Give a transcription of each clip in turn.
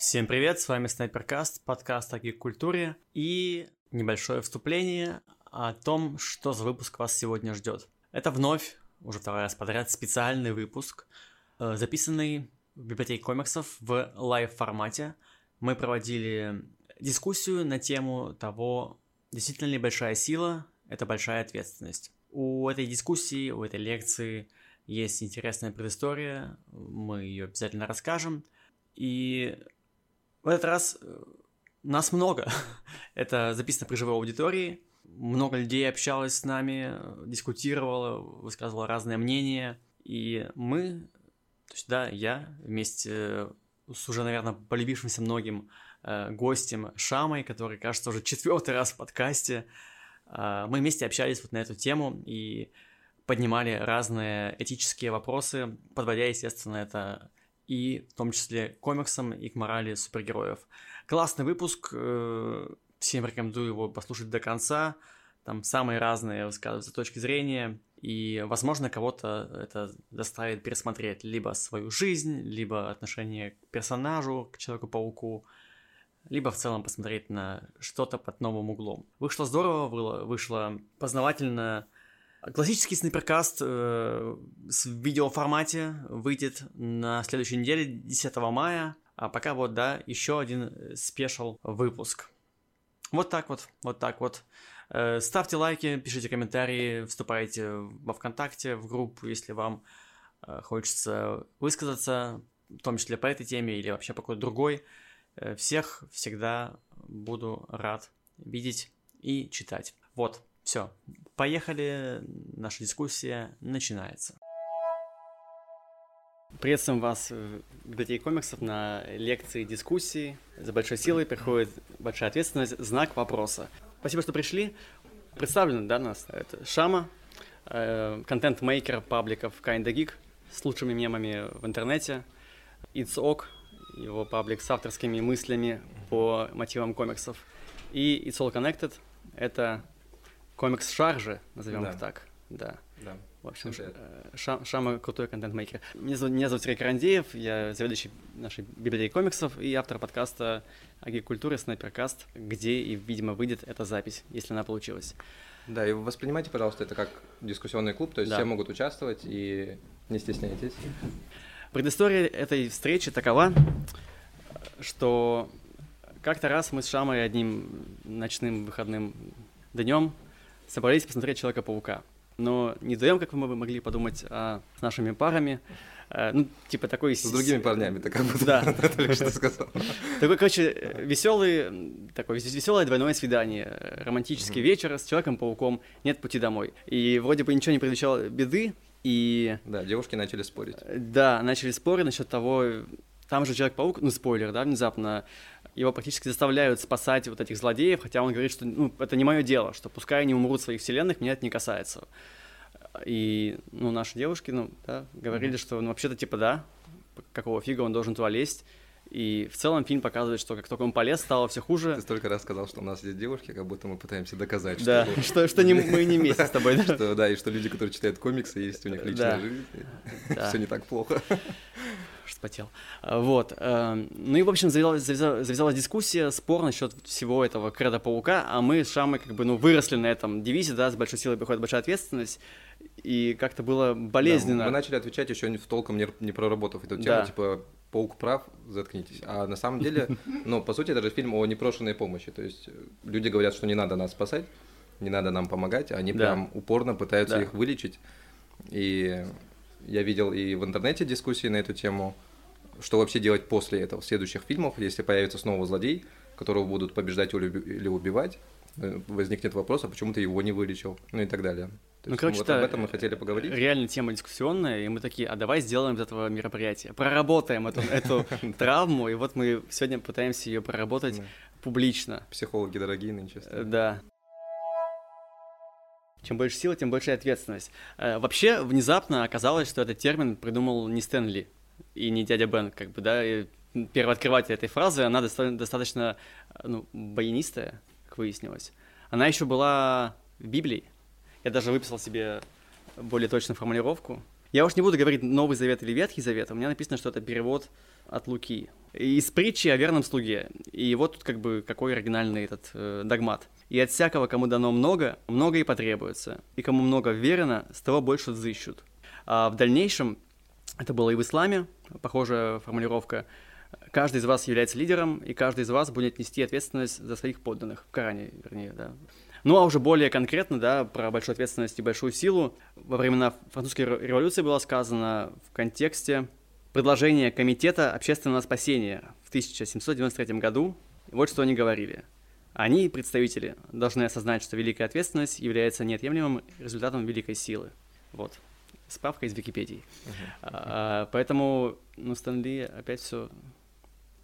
Всем привет, с вами Снайперкаст, подкаст о гик-культуре и небольшое вступление о том, что за выпуск вас сегодня ждет. Это вновь, уже второй раз подряд, специальный выпуск, э, записанный в библиотеке комиксов в лайв-формате. Мы проводили дискуссию на тему того, действительно ли большая сила – это большая ответственность. У этой дискуссии, у этой лекции есть интересная предыстория, мы ее обязательно расскажем. И в этот раз э, нас много. Это записано при живой аудитории. Много людей общалось с нами, дискутировало, высказывало разные мнения. И мы, то есть, да, я вместе с уже, наверное, полюбившимся многим э, гостем Шамой, который, кажется, уже четвертый раз в подкасте, э, мы вместе общались вот на эту тему и поднимали разные этические вопросы, подводя, естественно, это и в том числе к комиксам и к морали супергероев. Классный выпуск, э, всем рекомендую его послушать до конца. Там самые разные высказываются точки зрения, и, возможно, кого-то это заставит пересмотреть либо свою жизнь, либо отношение к персонажу, к Человеку-пауку, либо в целом посмотреть на что-то под новым углом. Вышло здорово, вышло познавательно, Классический снайперкаст э, в видеоформате выйдет на следующей неделе, 10 мая. А пока вот, да, еще один спешл выпуск. Вот так вот, вот так вот. Э, ставьте лайки, пишите комментарии, вступайте во ВКонтакте, в группу, если вам э, хочется высказаться, в том числе по этой теме или вообще по какой-то другой. Э, всех всегда буду рад видеть и читать. Вот, все, поехали, наша дискуссия начинается. Приветствуем вас в библиотеке комиксов на лекции дискуссии. За большой силой приходит большая ответственность, знак вопроса. Спасибо, что пришли. Представлены, да, нас? Это Шама, э, контент-мейкер пабликов Kinda Geek с лучшими мемами в интернете. It's Ok, его паблик с авторскими мыслями по мотивам комиксов. И It's All Connected — это комикс Шаржи, назовем да. их так. Да. Да. В общем, э, Ша, Шама крутой контент-мейкер. Меня зовут, меня зовут Сергей Карандеев, я заведующий нашей библиотеки комиксов и автор подкаста о культуре Снайперкаст, где и, видимо, выйдет эта запись, если она получилась. Да, и воспринимайте, пожалуйста, это как дискуссионный клуб, то есть да. все могут участвовать и не стесняйтесь. Предыстория этой встречи такова, что как-то раз мы с Шамой одним ночным выходным днем собрались посмотреть Человека-паука. Но не вдвоем, как вы могли подумать, а с нашими парами. Э, ну, типа такой... С другими парнями, ты как будто да. только что сказал. Такой, короче, веселый, такой веселое двойное свидание, романтический вечер с Человеком-пауком, нет пути домой. И вроде бы ничего не предвещало беды, и... Да, девушки начали спорить. Да, начали спорить насчет того, там же Человек-паук, ну, спойлер, да, внезапно его практически заставляют спасать вот этих злодеев, хотя он говорит, что ну, это не мое дело, что пускай они умрут в своих вселенных, меня это не касается. И, ну, наши девушки, ну, да, говорили, mm-hmm. что, ну, вообще-то, типа, да, какого фига он должен туда лезть. И в целом фильм показывает, что как только он полез, стало все хуже. Ты столько раз сказал, что у нас есть девушки, как будто мы пытаемся доказать, да, что... что, что не, мы не вместе с тобой, да? Что, да, и что люди, которые читают комиксы, есть у них личная да. жизнь, да. все не так плохо вспотел. А, вот. Эм, ну и, в общем, завязалась, завязалась дискуссия, спор насчет всего этого креда паука, а мы с Шамой как бы, ну, выросли на этом девизе, да, с большой силой приходит большая ответственность, и как-то было болезненно. Да, мы начали отвечать еще не в толком не, не проработав эту тему, да. типа, паук прав, заткнитесь. А на самом деле, ну, по сути, это же фильм о непрошенной помощи, то есть люди говорят, что не надо нас спасать, не надо нам помогать, а они да. прям упорно пытаются да. их вылечить, и я видел и в интернете дискуссии на эту тему, что вообще делать после этого, следующих фильмов, если появится снова злодей, которого будут побеждать или убивать, э, возникнет вопрос, а почему ты его не вылечил, ну и так далее. То ну, есть, короче, вот об этом мы хотели поговорить. Реально тема дискуссионная, и мы такие, а давай сделаем из этого мероприятия, проработаем эту, эту травму, и вот мы сегодня пытаемся ее проработать публично. Психологи дорогие нынче. Да. Чем больше сила, тем больше ответственность. Э, вообще, внезапно оказалось, что этот термин придумал не Стэнли и не дядя Бен, как бы, да, и первооткрыватель этой фразы, она достаточно, ну, баянистая, как выяснилось. Она еще была в Библии. Я даже выписал себе более точную формулировку. Я уж не буду говорить Новый Завет или Ветхий Завет, у меня написано, что это перевод от Луки. Из притчи о верном слуге. И вот тут как бы какой оригинальный этот э, догмат. «И от всякого, кому дано много, много и потребуется. И кому много верено, с того больше взыщут». А в дальнейшем, это было и в исламе, похожая формулировка, каждый из вас является лидером, и каждый из вас будет нести ответственность за своих подданных. В Коране, вернее, да. Ну а уже более конкретно, да, про большую ответственность и большую силу, во времена французской революции было сказано в контексте предложения Комитета общественного спасения в 1793 году. Вот что они говорили. Они, представители, должны осознать, что великая ответственность является неотъемлемым результатом великой силы. Вот. Справка из Википедии. Uh-huh. А, поэтому, ну, Стэнли опять все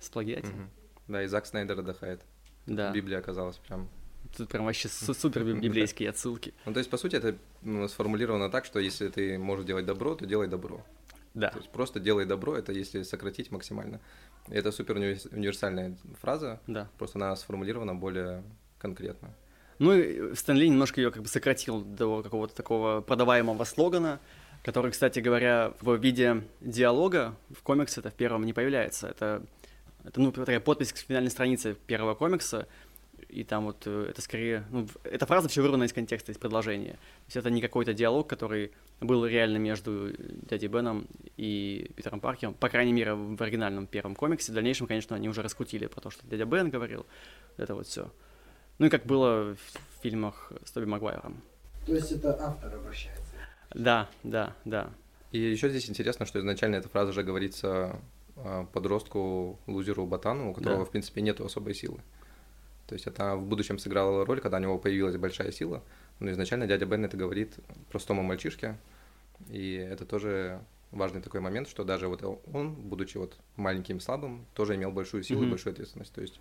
сплагиатил. Uh-huh. Да, и Зак Снайдер отдыхает. Да. Библия оказалась прям Тут прям вообще супер библейские отсылки. Ну, то есть, по сути, это сформулировано так, что если ты можешь делать добро, то делай добро. Да. То есть просто делай добро, это если сократить максимально. Это супер универсальная фраза, да. просто она сформулирована более конкретно. Ну и Стэнли немножко ее как бы сократил до какого-то такого продаваемого слогана, который, кстати говоря, в виде диалога в комиксе это в первом не появляется. Это, это ну, такая подпись к финальной странице первого комикса, и там вот э, это скорее... Ну, эта фраза все вырвана из контекста, из предложения. То есть это не какой-то диалог, который был реально между дядей Беном и Питером Паркером, по крайней мере, в оригинальном первом комиксе. В дальнейшем, конечно, они уже раскрутили про то, что дядя Бен говорил, это вот все. Ну и как было в фильмах с Тоби Магуайром. То есть это автор обращается? Да, да, да. И еще здесь интересно, что изначально эта фраза же говорится а, подростку, лузеру Ботану, у которого, да. в принципе, нет особой силы. То есть это в будущем сыграло роль, когда у него появилась большая сила. Но изначально дядя Бен это говорит простому мальчишке. И это тоже важный такой момент, что даже вот он, будучи вот маленьким слабым, тоже имел большую силу mm-hmm. и большую ответственность. То есть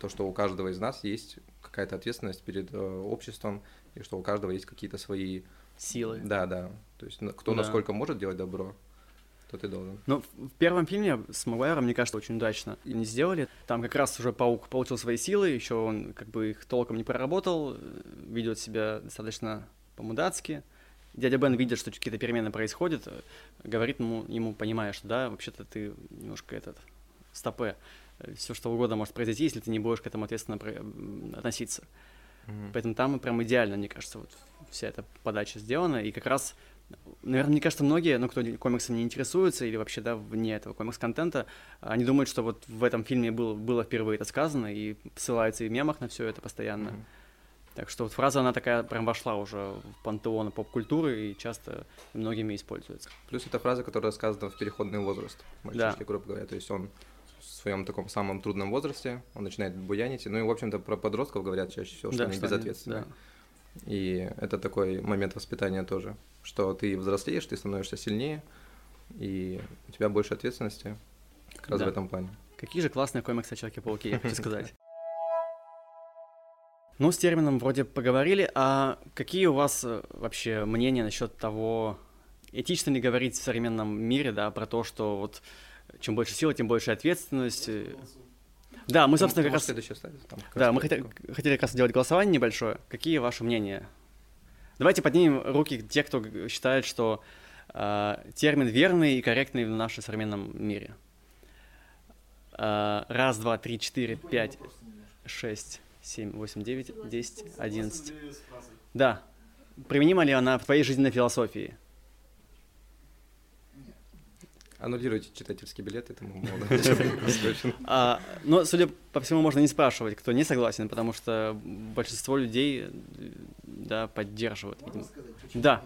то, что у каждого из нас есть какая-то ответственность перед э, обществом, и что у каждого есть какие-то свои... Силы. Да, да. То есть кто да. насколько может делать добро, то ты должен. Ну, в первом фильме с Магуайром, мне кажется, очень удачно не сделали. Там как раз уже Паук получил свои силы, еще он как бы их толком не проработал, ведет себя достаточно по-мудацки. Дядя Бен видит, что какие-то перемены происходят, говорит ему, ему понимая, что да, вообще-то ты немножко этот стопе. Все что угодно может произойти, если ты не будешь к этому ответственно относиться. Mm-hmm. Поэтому там прям идеально, мне кажется, вот вся эта подача сделана, и как раз Наверное, мне кажется, многие, ну, кто комиксом не интересуется или вообще, да, вне этого комикс-контента, они думают, что вот в этом фильме был, было впервые это сказано, и ссылаются и в мемах на все это постоянно. Mm-hmm. Так что вот фраза, она такая прям вошла уже в пантеон поп-культуры и часто многими используется. Плюс это фраза, которая сказана в переходный возраст мальчишки, да. грубо говоря. То есть он в своем таком самом трудном возрасте, он начинает буянить. Ну и, в общем-то, про подростков говорят чаще всего, что да, они что безответственны. Они, да. И это такой момент воспитания тоже, что ты взрослеешь, ты становишься сильнее, и у тебя больше ответственности как раз да. в этом плане. Какие же классные комиксы о Человеке-пауке, я хочу сказать. Ну, с термином вроде поговорили, а какие у вас э, вообще мнения насчет того, этично ли говорить в современном мире, да, про то, что вот чем больше силы, тем больше ответственность, да, мы, собственно, как раз... Да, мы хотели, хотели как раз сделать голосование небольшое. Какие ваши мнения? Давайте поднимем руки те, кто считает, что э, термин верный и корректный в нашем современном мире. Э, раз, два, три, четыре, пять, шесть, семь, восемь, девять, десять, одиннадцать. Да. Применима ли она в твоей жизненной философии? Аннулируйте читательский билет, этому молодому а, Но, судя по всему, можно не спрашивать, кто не согласен, потому что большинство людей да, поддерживают. Видимо. Да.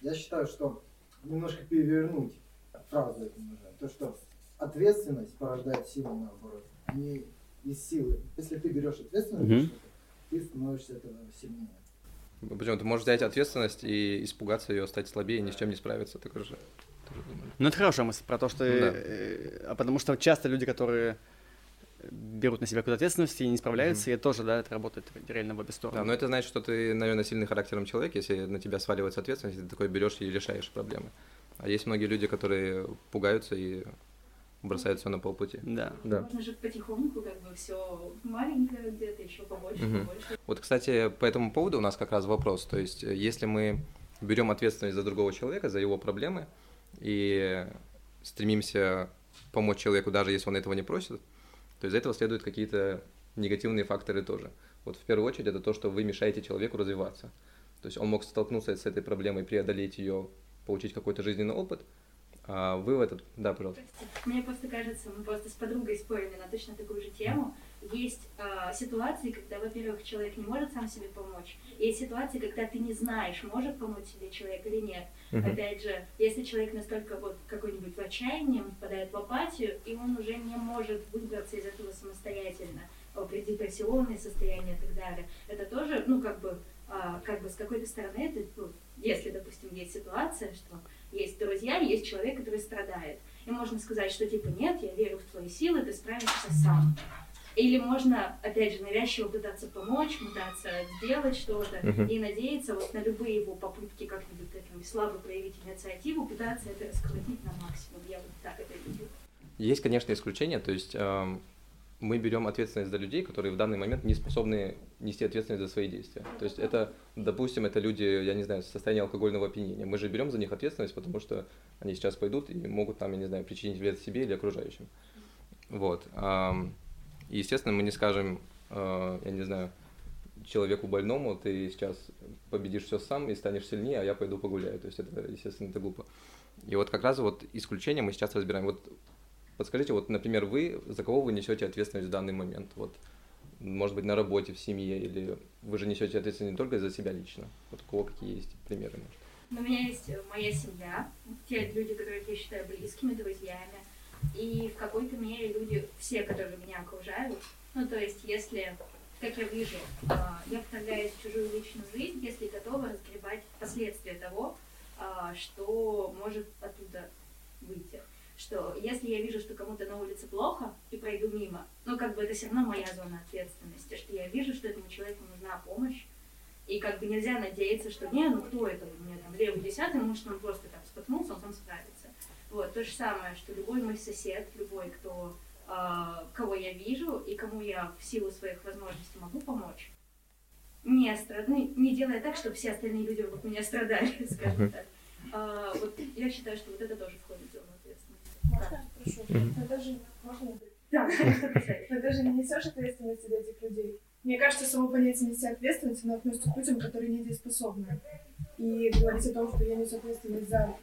Я считаю, что немножко перевернуть фразу эту нужно. То, что ответственность порождает силу, наоборот, не из силы. Если ты берешь ответственность, ты становишься этого сильнее. Почему? Ты можешь взять ответственность и испугаться ее, стать слабее, ни с чем не справиться. Так же. Ну, это хорошая мысль про то, что... Ну, да. э, а потому что часто люди, которые берут на себя какую-то ответственность и не справляются, mm-hmm. и тоже, да, это работает реально в обе стороны. Да, но это значит, что ты, наверное, сильный характером человек, если на тебя сваливается ответственность, ты такой берешь и решаешь проблемы. А есть многие люди, которые пугаются и бросают все на полпути. Да. да. Можно же потихоньку, как бы все маленькое где-то, еще побольше, угу. побольше. Вот, кстати, по этому поводу у нас как раз вопрос. То есть, если мы берем ответственность за другого человека, за его проблемы, и стремимся помочь человеку, даже если он этого не просит, то из этого следуют какие-то негативные факторы тоже. Вот в первую очередь это то, что вы мешаете человеку развиваться. То есть он мог столкнуться с этой проблемой, преодолеть ее, получить какой-то жизненный опыт, а вы в этот... Да, пожалуйста. Мне просто кажется, мы просто с подругой спорили на точно такую же тему. Есть э, ситуации, когда, во-первых, человек не может сам себе помочь. Есть ситуации, когда ты не знаешь, может помочь себе человек или нет. Uh-huh. Опять же, если человек настолько вот какой-нибудь в отчаянии, он впадает в апатию, и он уже не может выбраться из этого самостоятельно, при депрессионное состояние и так далее. Это тоже, ну, как бы, а, как бы с какой-то стороны, это, ну, если, допустим, есть ситуация, что есть друзья, есть человек, который страдает. И можно сказать, что типа нет, я верю в твои силы, ты справишься сам. Или можно, опять же, навязчиво пытаться помочь, пытаться сделать что-то uh-huh. и надеяться вот на любые его попытки как-нибудь таким слабо проявить инициативу, пытаться это раскрутить на максимум. Я вот так это видел. Есть, конечно, исключения, то есть эм, мы берем ответственность за людей, которые в данный момент не способны нести ответственность за свои действия. То есть это, допустим, это люди, я не знаю, в состоянии алкогольного опьянения. Мы же берем за них ответственность, потому что они сейчас пойдут и могут там, я не знаю, причинить вред себе или окружающим. Вот. И, естественно, мы не скажем, э, я не знаю, человеку больному, ты сейчас победишь все сам и станешь сильнее, а я пойду погуляю. То есть это, естественно, это глупо. И вот как раз вот исключение мы сейчас разбираем. Вот Подскажите, вот, например, вы, за кого вы несете ответственность в данный момент? Вот, может быть, на работе, в семье, или вы же несете ответственность не только за себя лично? Вот у кого какие есть примеры, может? У меня есть э, моя семья, те люди, которых я считаю близкими, друзьями, и в какой-то мере люди, все, которые меня окружают. Ну, то есть, если, как я вижу, а, я вторгаюсь в чужую личную жизнь, если готова разгребать последствия того, а, что может оттуда выйти что если я вижу, что кому-то на улице плохо и пройду мимо, ну, как бы это все равно моя зона ответственности, что я вижу, что этому человеку нужна помощь, и как бы нельзя надеяться, что не, ну кто это, у меня там левый десятый, может он просто там споткнулся, он сам справится. Вот, то же самое, что любой мой сосед, любой, кто, э, кого я вижу и кому я в силу своих возможностей могу помочь, не, страд... ну, не делая так, чтобы все остальные люди вокруг меня страдали, скажем так. А, вот я считаю, что вот это тоже входит в зону можно? Прошу. Ты даже, можно? Да, ты даже не несешь ответственности за этих людей. Мне кажется, само понятие нести ответственность, оно относится к людям, которые недееспособны. И говорить о том, что я несу ответственность за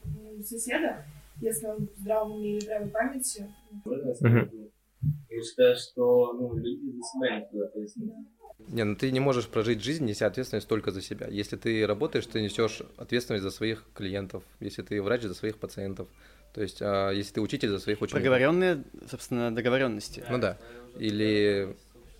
соседа, если он в здравом уме или здравой памяти. Я считаю, что ну, люди за себя несут ответственность. Не, ну ты не можешь прожить жизнь, неся ответственность только за себя. Если ты работаешь, ты несешь ответственность за своих клиентов. Если ты врач, за своих пациентов. То есть, а, если ты учитель за своих учеников. Проговоренные, собственно, договоренности. Ну да. Или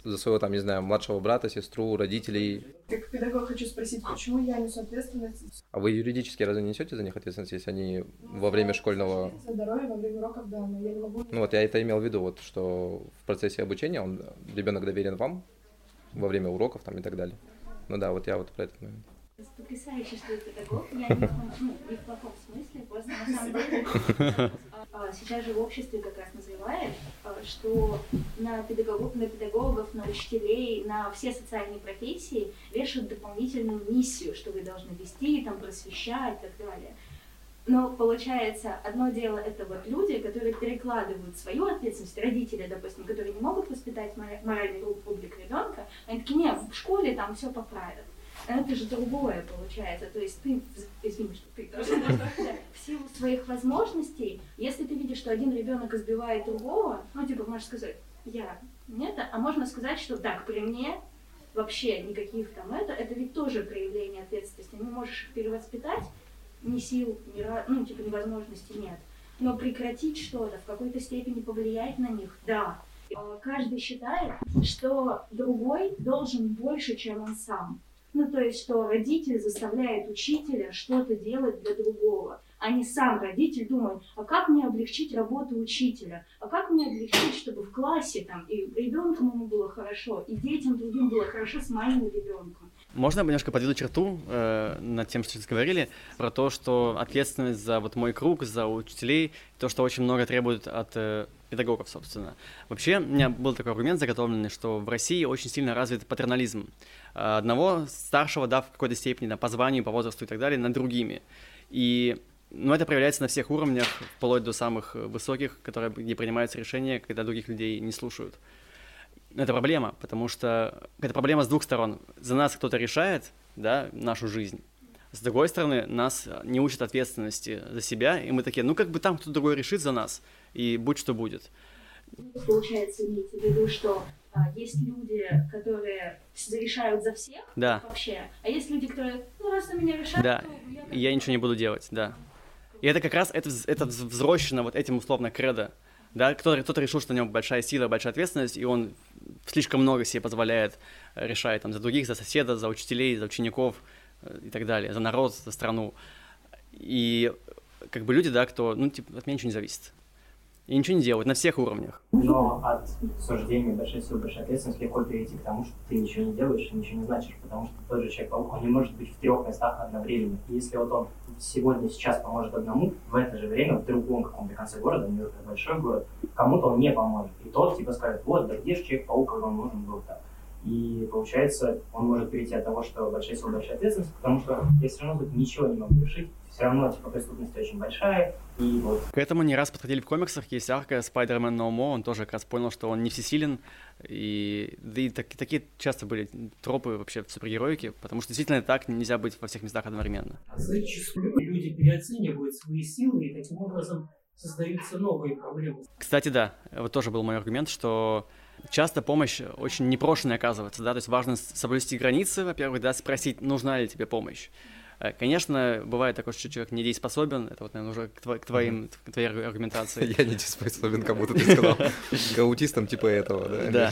за своего, там, не знаю, младшего брата, сестру, родителей. Как педагог хочу спросить, почему я несу ответственность? А вы юридически разве не несете за них ответственность, если они во время школьного... За здоровье во время уроков, да, но я не могу... Ну вот я это имел в виду, вот, что в процессе обучения он, ребенок доверен вам во время уроков там и так далее. Ну да, вот я вот про это, наверное потрясающе, что ты педагог. Я не, ну, не в плохом смысле, просто на самом деле сейчас же в обществе как раз назревает, а, что на педагогов, на педагогов, на учителей, на все социальные профессии вешают дополнительную миссию, что вы должны вести, там, просвещать и так далее. Но получается, одно дело это вот люди, которые перекладывают свою ответственность, родители, допустим, которые не могут воспитать моральный облик ребенка, они такие, нет, в школе там все поправят это же другое получается. То есть ты, извини, что ты в силу своих возможностей, если ты видишь, что один ребенок избивает другого, ну, типа, можешь сказать, я, нет, а можно сказать, что так, при мне вообще никаких там это, это ведь тоже проявление ответственности. Не можешь их перевоспитать, ни сил, ни, ну, типа, ни возможности нет. Но прекратить что-то, в какой-то степени повлиять на них, да. Каждый считает, что другой должен больше, чем он сам. Ну, то есть, что родитель заставляет учителя что-то делать для другого, а не сам родитель думает, а как мне облегчить работу учителя, а как мне облегчить, чтобы в классе там и ребенку ему было хорошо, и детям другим было хорошо с моим ребенком. Можно немножко подведу черту э, над тем, что сейчас говорили, про то, что ответственность за вот мой круг, за учителей, то, что очень много требует от э, педагогов, собственно. Вообще, у меня был такой аргумент заготовленный, что в России очень сильно развит патернализм. Одного старшего, да, в какой-то степени, да, по званию, по возрасту и так далее, над другими. И Но это проявляется на всех уровнях, вплоть до самых высоких, которые, где принимаются решения, когда других людей не слушают. Это проблема, потому что это проблема с двух сторон. За нас кто-то решает, да, нашу жизнь. С другой стороны, нас не учат ответственности за себя, и мы такие, ну как бы там кто-то другой решит за нас, и будь что будет. Получается, имеете в виду, что а, есть люди, которые решают за всех да. вообще, а есть люди, которые, ну раз на меня решают, да. то я... Я ничего не буду делать, да. И это как раз, это, это взрощено вот этим условно кредо, да, кто-то, кто решил, что у него большая сила, большая ответственность, и он слишком много себе позволяет решать там за других, за соседа, за учителей, за учеников э, и так далее, за народ, за страну. И как бы люди, да, кто, ну, типа, от меня ничего не зависит и ничего не делать на всех уровнях. Но от суждения большой силы, большой ответственности легко перейти к тому, что ты ничего не делаешь и ничего не значишь, потому что тот же Человек-паук, он не может быть в трех местах одновременно. И если вот он сегодня, сейчас поможет одному, в это же время в другом каком-то конце города, Нью-Йорк большой город, кому-то он не поможет. И тот типа скажет, вот, да где же Человек-паук, когда он нужен был то И получается, он может перейти от того, что большая сила, большая ответственность, потому что я все равно тут ничего не могу решить, все равно типа преступность очень большая, и вот. К этому не раз подходили в комиксах, есть арка Spider-Man No More, он тоже как раз понял, что он не всесилен, и, да и так, такие часто были тропы вообще в супергероике, потому что действительно так нельзя быть во всех местах одновременно. А зачастую люди переоценивают свои силы, и таким образом создаются новые проблемы. Кстати, да, вот тоже был мой аргумент, что часто помощь очень непрошенная оказывается, да, то есть важно соблюсти границы, во-первых, да, спросить, нужна ли тебе помощь. Э, конечно, бывает такое, что человек недееспособен, это вот, наверное, уже к, тво- к, твоим, к твоей аргументации. Я недееспособен, кому-то ты сказал. К аутистам типа этого, да? Да.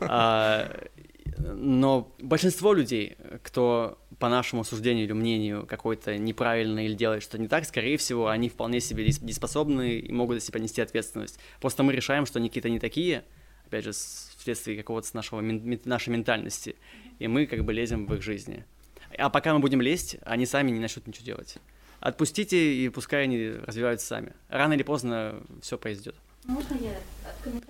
А, но большинство людей, кто по нашему суждению или мнению какой-то неправильно или делает что-то не так, скорее всего, они вполне себе дееспособны и могут за себя нести ответственность. Просто мы решаем, что они какие-то не такие, опять же, вследствие какого-то нашего, нашей ментальности, и мы как бы лезем в их жизни. А пока мы будем лезть, они сами не начнут ничего делать. Отпустите, и пускай они развиваются сами. Рано или поздно все произойдет. Можно я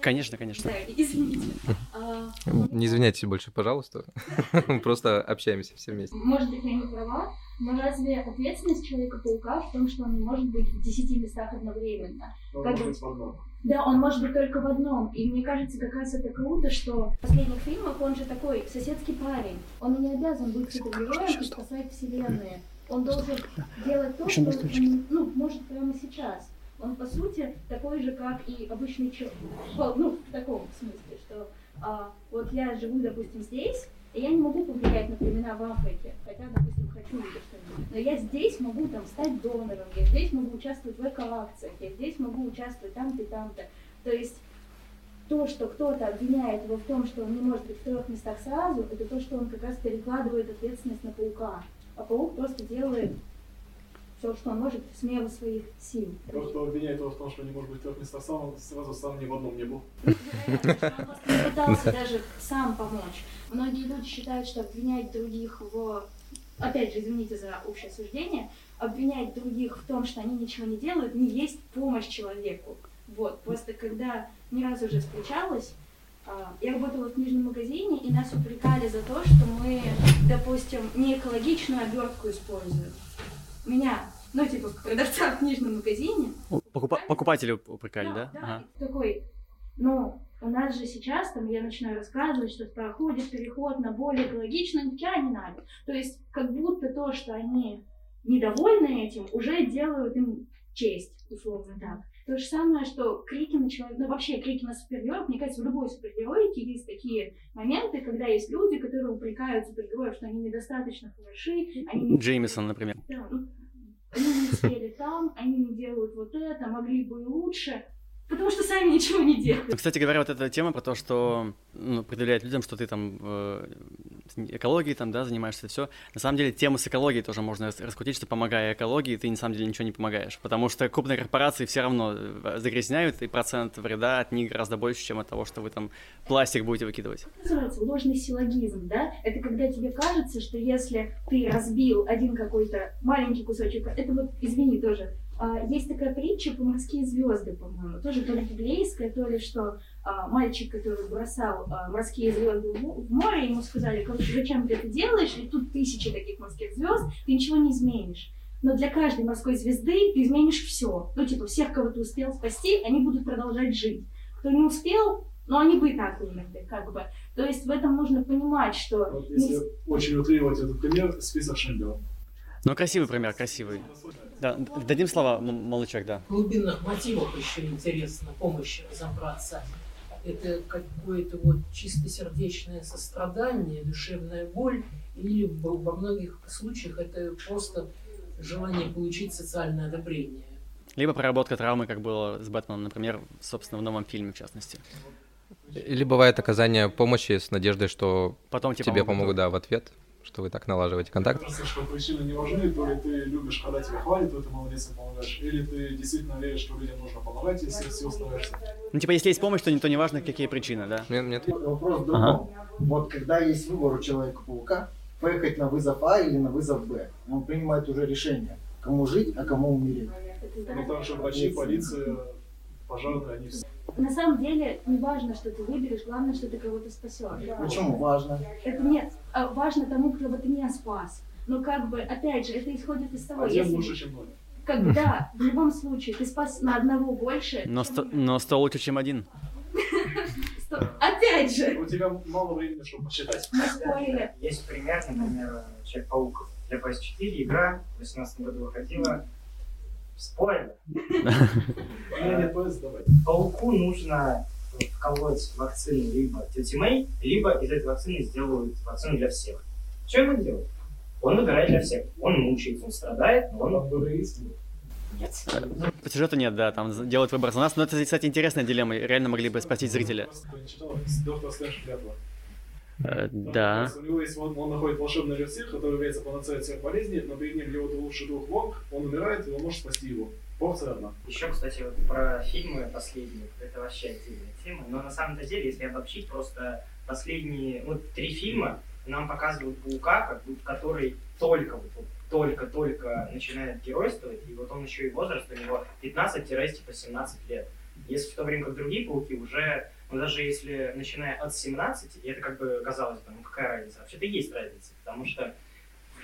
Конечно, конечно. Да, извините. А, не извиняйтесь больше, пожалуйста. Просто общаемся все вместе. Может быть, я не права, но разве ответственность Человека-паука в том, что он не может быть в десяти местах одновременно? Он может быть в одном. Да, он может быть только в одном. И мне кажется, как раз это круто, что в последних фильмах он же такой соседский парень. Он не обязан быть супергероем и спасать вселенные. Он должен делать то, что он ну, может прямо сейчас. Он, по сути, такой же, как и обычный человек. Ну, в таком смысле, что а, вот я живу, допустим, здесь, и я не могу повлиять на племена в Африке, хотя, допустим, хочу или что-нибудь. Но я здесь могу там стать донором, я здесь могу участвовать в эко-акциях, я здесь могу участвовать там-то и там-то. То есть то, что кто-то обвиняет его в том, что он не может быть в трех местах сразу, это то, что он как раз перекладывает ответственность на паука. А паук просто делает все, что он может, с меру своих сил. Кто обвиняет его в том, что не может быть в трех местах сам, он сразу сам ни в одном не был. Он не пытался даже сам помочь. Многие люди считают, что обвинять других в... Опять же, извините за общее суждение, обвинять других в том, что они ничего не делают, не есть помощь человеку. Вот, просто когда ни разу уже встречалась, а, я работала в книжном магазине, и нас упрекали за то, что мы, допустим, не экологичную обертку используем. Меня, ну, типа, продавца в книжном магазине. Покупа- покупатели упрекали, да? Да, ага. такой, ну, у нас же сейчас, там, я начинаю рассказывать, что проходит переход на более экологичную, ничего не надо. То есть, как будто то, что они недовольны этим, уже делают им честь, условно так. То же самое, что крики на человека, ну вообще крики на супергероев, мне кажется, в любой супергероике есть такие моменты, когда есть люди, которые упрекают супергероев, что они недостаточно хороши. Они Джеймисон, например. Да, ну, они не успели там, они не делают вот это, могли бы и лучше. Потому что сами ничего не делают. Кстати говоря, вот эта тема про то, что ну, предъявляет людям, что ты там э, экологией там, да, занимаешься, все. На самом деле, тему с экологией тоже можно раскрутить, что помогая экологии, ты на самом деле ничего не помогаешь. Потому что крупные корпорации все равно э, загрязняют, и процент вреда от них гораздо больше, чем от того, что вы там пластик будете выкидывать. Это называется ложный силлогизм, да? Это когда тебе кажется, что если ты разбил один какой-то маленький кусочек, это вот, извини, тоже есть такая притча по морские звезды, по-моему, тоже то ли библейская, то ли что а, мальчик, который бросал а, морские звезды в море, ему сказали, зачем ты это делаешь, и тут тысячи таких морских звезд, ты ничего не изменишь. Но для каждой морской звезды ты изменишь все. Ну, типа, всех, кого ты успел спасти, они будут продолжать жить. Кто не успел, но они бы и так умерли, как бы. То есть в этом нужно понимать, что... Вот если не... очень утрировать этот пример, список Шиндлера. Ну, красивый пример, красивый. Да, дадим слова, Молчак, да. В глубинных мотивах еще интересно помощь разобраться. Это какое-то вот чистосердечное сострадание, душевная боль, или во многих случаях это просто желание получить социальное одобрение. Либо проработка травмы, как было с Бэтменом, например, собственно, в новом фильме, в частности. Или бывает оказание помощи с надеждой, что Потом тебе, тебе помогут, да, в ответ что вы так налаживаете контакт? Мне кажется, что причины не важны, то ли ты любишь, когда тебя хвалят, то ты молодец и помогаешь, или ты действительно веришь, что людям нужно помогать, если сил стараешься. Ну, типа, если есть помощь, то, не, то не важно, какие причины, да? Нет, нет. Вопрос в другом. Ага. Вот когда есть выбор у Человека-паука, поехать на вызов А или на вызов Б, он принимает уже решение, кому жить, а кому умереть. Ну, там же врачи, полиция, пожарные, они все на самом деле не важно, что ты выберешь, главное, что ты кого-то спасешь. Почему важно? Это нет, важно тому, кто ты не спас. Но как бы, опять же, это исходит из того, Один если... лучше, чем ноль. Как, да, в любом случае, ты спас на одного больше. Но сто, но сто лучше, чем один. Опять же. У тебя мало времени, чтобы посчитать. Есть пример, например, Человек-паук для PS4, игра в 2018 году выходила Спойлер. Пауку нужно вколоть вакцину либо тети Мэй, либо из этой вакцины сделают вакцину для всех. Что ему делать? Он выбирает для всех. Он мучается, он страдает, но он выбирает нет. По сюжету нет, да, там делают выбор за нас. Но это, кстати, интересная дилемма. Реально могли бы спросить зрителя. Доктор. Э, да. У него есть, он, он находит волшебный эликсир, который является панацеей всех болезней, но перед ним его лучший друг Вонг, он умирает, и он может спасти его. Порция одна. Еще, кстати, вот про фильмы последние, это вообще отдельная тема, но на самом деле, если обобщить, просто последние, вот три фильма нам показывают Паука, как, который только вот, вот только-только начинает геройствовать, и вот он еще и возраст у него 15-17 лет. Если в то время как другие пауки уже но даже если начиная от 17, и это как бы казалось бы, ну какая разница? Вообще-то есть разница, потому что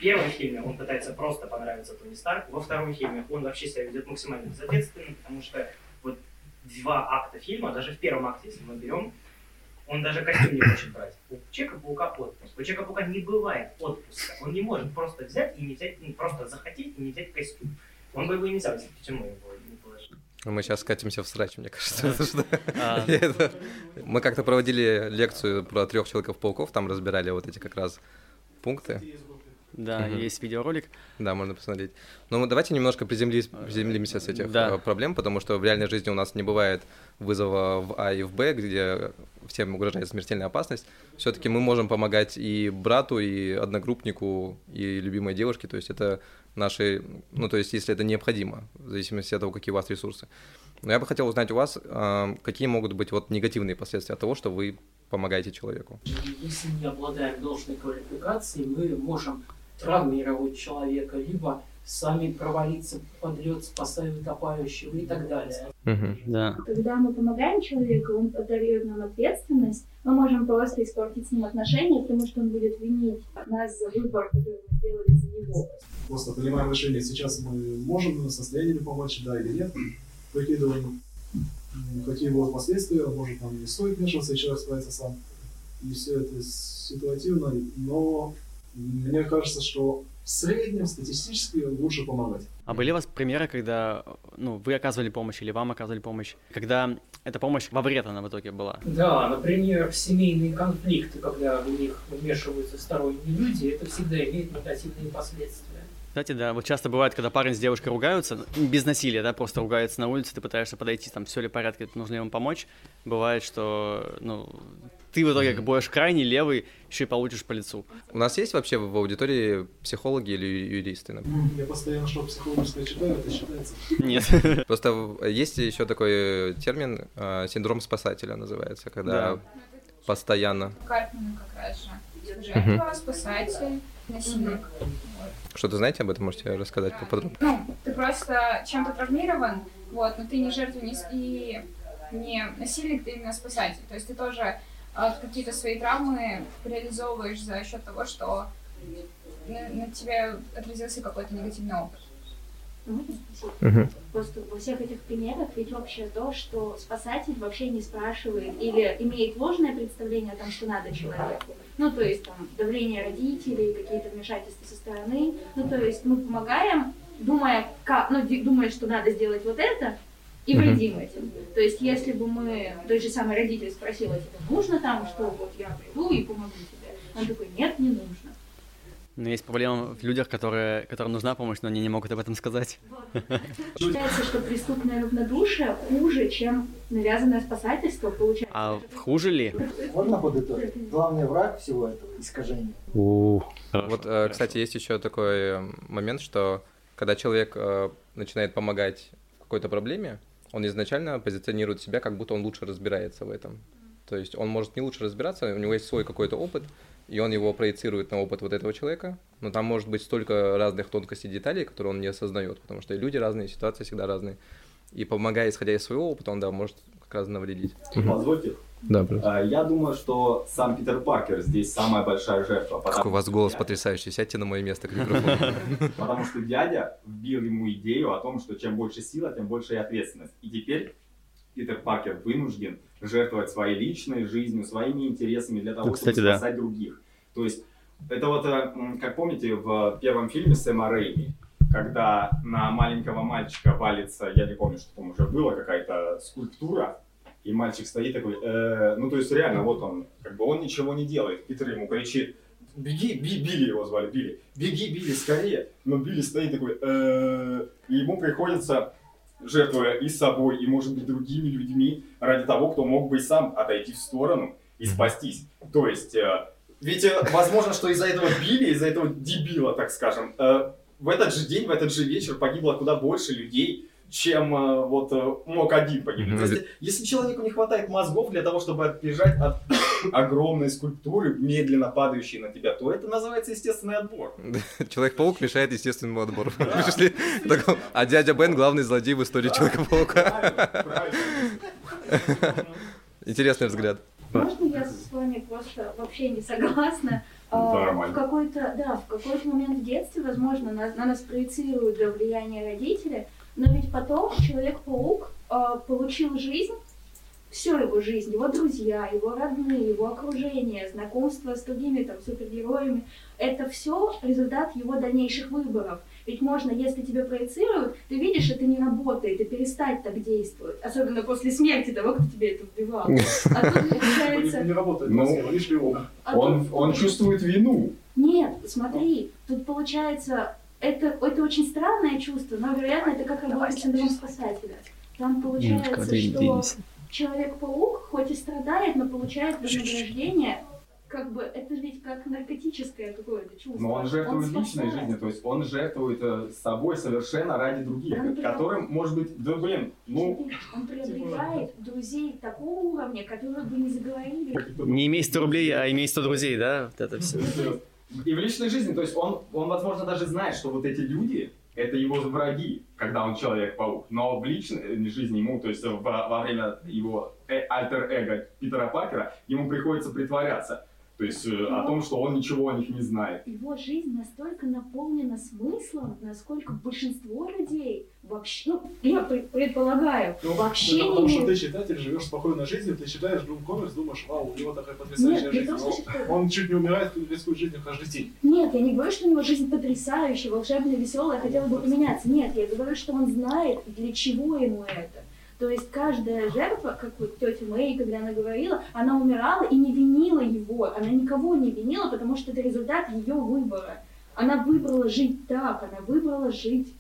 первом фильме он пытается просто понравиться Тони Старк, во втором фильме он вообще себя ведет максимально безответственно, потому что вот два акта фильма, даже в первом акте, если мы берем, он даже костюм не хочет брать. У Человека-паука отпуск. У Человека-паука не бывает отпуска. Он не может просто взять и не взять, просто захотеть и не взять костюм. Он бы его и не взял, если почему его не положил. Мы сейчас скатимся в срач, мне кажется. А. Мы как-то проводили лекцию про трех человеков-пауков, там разбирали вот эти как раз пункты. Да, угу. есть видеоролик. Да, можно посмотреть. Но мы давайте немножко приземлись, приземлимся с этих да. Э, проблем, потому что в реальной жизни у нас не бывает вызова в А и в Б, где всем угрожает смертельная опасность. Все-таки мы можем помогать и брату, и одногруппнику, и любимой девушке. То есть это наши, ну то есть если это необходимо, в зависимости от того, какие у вас ресурсы. Но я бы хотел узнать у вас, а, какие могут быть вот негативные последствия от того, что вы помогаете человеку. Если не обладаем должной квалификацией, мы можем травмировать человека, либо сами провалиться под лед, спасая утопающего и так далее. Угу, да. Когда мы помогаем человеку, он подает нам ответственность, мы можем просто испортить с ним отношения, потому что он будет винить нас за выбор, который мы сделали за него. Просто принимаем решение, сейчас мы можем, в состоянии помочь, да или нет, прикидываем, какие будут последствия, может нам не стоит вмешиваться, и человек справится сам. И все это ситуативно, но мне кажется, что в среднем статистически лучше помогать. А были у вас примеры, когда ну, вы оказывали помощь или вам оказывали помощь, когда эта помощь во вред она в итоге была? Да, например, семейные конфликты, когда в них вмешиваются сторонние люди, это всегда имеет негативные последствия. Кстати, да, вот часто бывает, когда парень с девушкой ругаются, ну, без насилия, да, просто ругаются на улице, ты пытаешься подойти, там, все ли в порядке, нужно ли ему помочь. Бывает, что, ну, ты в итоге как будешь крайний левый, еще и получишь по лицу. У нас есть вообще в аудитории психологи или юристы? Например? Я постоянно что психологическое читаю, это считается? Нет. Просто есть еще такой термин, а, синдром спасателя называется, когда постоянно... Карпмана как раз же. Жертва, спасатель, насильник. Что ты знаете об этом, можете рассказать поподробнее? Ну, ты просто чем-то травмирован, вот, но ты не жертва не, и не насильник, ты именно спасатель. То есть ты тоже а какие-то свои травмы реализовываешь за счет того, что на, на тебе отразился какой-то негативный опыт. Угу. Просто во всех этих примерах ведь общее то, что спасатель вообще не спрашивает или имеет ложное представление о том, что надо человеку. Ну, то есть там давление родителей, какие-то вмешательства со стороны. Ну, то есть мы помогаем, думая, как, ну, думая, что надо сделать вот это, и вредим mm-hmm. этим. То есть, если бы мы, тот же самый родитель спросил, а тебе нужно там, что вот я приду и помогу тебе, он такой, нет, не нужно. Но есть проблема в людях, которые, которым нужна помощь, но они не могут об этом сказать. Считается, что преступное равнодушие хуже, чем навязанное спасательство получается. А хуже ли? Можно подытожить? Главный враг всего этого — искажение. Вот, э, кстати, есть еще такой э, момент, что когда человек э, начинает помогать в какой-то проблеме, он изначально позиционирует себя, как будто он лучше разбирается в этом. То есть он может не лучше разбираться, у него есть свой какой-то опыт, и он его проецирует на опыт вот этого человека, но там может быть столько разных тонкостей деталей, которые он не осознает, потому что люди разные, ситуации всегда разные. И помогая, исходя из своего опыта, он, да, может как раз навредить. Позвольте. Да, просто. Я думаю, что сам Питер Паркер здесь самая большая жертва. Как у вас голос дядя... потрясающий, сядьте на мое место к микрофону. Потому что дядя вбил ему идею о том, что чем больше сила, тем больше и ответственность. И теперь Питер Паркер вынужден жертвовать своей личной жизнью, своими интересами для того, ну, кстати, чтобы спасать да. других. То есть это вот, э, как помните, в первом фильме Сэма Рэйми, когда на маленького мальчика валится, я не помню, что там уже было, какая-то скульптура, и мальчик стоит такой, э, ну то есть реально, вот он, как бы он ничего не делает. Питер ему кричит, беги, би, Билли его звали, Билли, беги, Билли, скорее. Но Билли стоит такой, э, и ему приходится жертвуя и собой, и, может быть, другими людьми, ради того, кто мог бы и сам отойти в сторону и спастись. То есть, э, ведь э, возможно, что из-за этого Билли, из-за этого дебила, так скажем, э, в этот же день, в этот же вечер погибло куда больше людей, чем э, вот э, мог один погибнуть. Mm-hmm. Если, если человеку не хватает мозгов для того, чтобы отбежать от огромной скульптуры, медленно падающей на тебя, то это называется естественный отбор. Человек-паук мешает естественному отбору. А дядя Бен главный злодей в истории Человека-паука. Интересный взгляд. Можно я с вами просто вообще не согласна? А, в какой-то, да, в какой-то момент в детстве, возможно, на, на нас проецируют до влияния родителей, но ведь потом Человек-паук э, получил жизнь, всю его жизнь, его друзья, его родные, его окружение, знакомство с другими там супергероями, это все результат его дальнейших выборов. Ведь можно, если тебе проецируют, ты видишь, это не работает, и перестать так действовать. Особенно после смерти того, кто тебе это вбивал. А тут получается... Не работает, ну, он, он чувствует вину. Нет, смотри, тут получается это, это очень странное чувство, но, вероятно, это как работает синдром спасателя. Там получается, что Человек-паук хоть и страдает, но получает вознаграждение как бы это ведь как наркотическое какое-то чувство. Но он жертвует он личной жизнью, то есть он жертвует э, собой совершенно ради других, он которым, может быть, да блин, ну... Он приобретает друзей такого уровня, которые бы не заговорили. Не имей 100 рублей, а имей 100 друзей, да? Вот это все. И в личной жизни, то есть он, он, возможно, даже знает, что вот эти люди, это его враги, когда он Человек-паук. Но в личной жизни ему, то есть во, во время его э, альтер-эго Питера Паркера, ему приходится притворяться. То есть его, э, о том, что он ничего о них не знает. Его жизнь настолько наполнена смыслом, насколько большинство людей вообще, ну, я предполагаю, ну, вообще ну, потому не... что ты читатель, живешь спокойной жизнью, ты читаешь Doom комикс, думаешь, вау, у него такая потрясающая Нет, жизнь. То, он, он чуть не умирает, рискует жизнью каждый день. Нет, я не говорю, что у него жизнь потрясающая, волшебная, веселая, хотела бы поменяться. Нет, я говорю, что он знает, для чего ему это. То есть каждая жертва, как вот тетя Мэй, когда она говорила, она умирала и не винила его, она никого не винила, потому что это результат ее выбора. Она выбрала жить так, она выбрала жить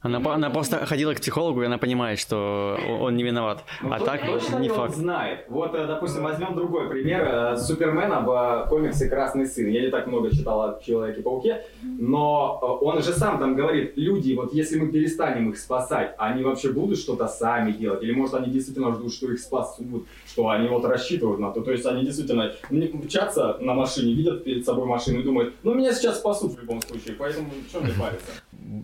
она, она просто ходила к психологу, и она понимает, что он не виноват. Ну, а так не факт. Знает. Вот, э, допустим, возьмем другой пример. Э, Супермена в комиксе «Красный сын». Я не так много читал о Человеке-пауке, но э, он же сам там говорит, люди, вот если мы перестанем их спасать, они вообще будут что-то сами делать? Или может они действительно ждут, что их спасут, что они вот рассчитывают на то? То есть они действительно мчатся на машине, видят перед собой машину и думают, ну меня сейчас спасут в любом случае, поэтому что мне париться?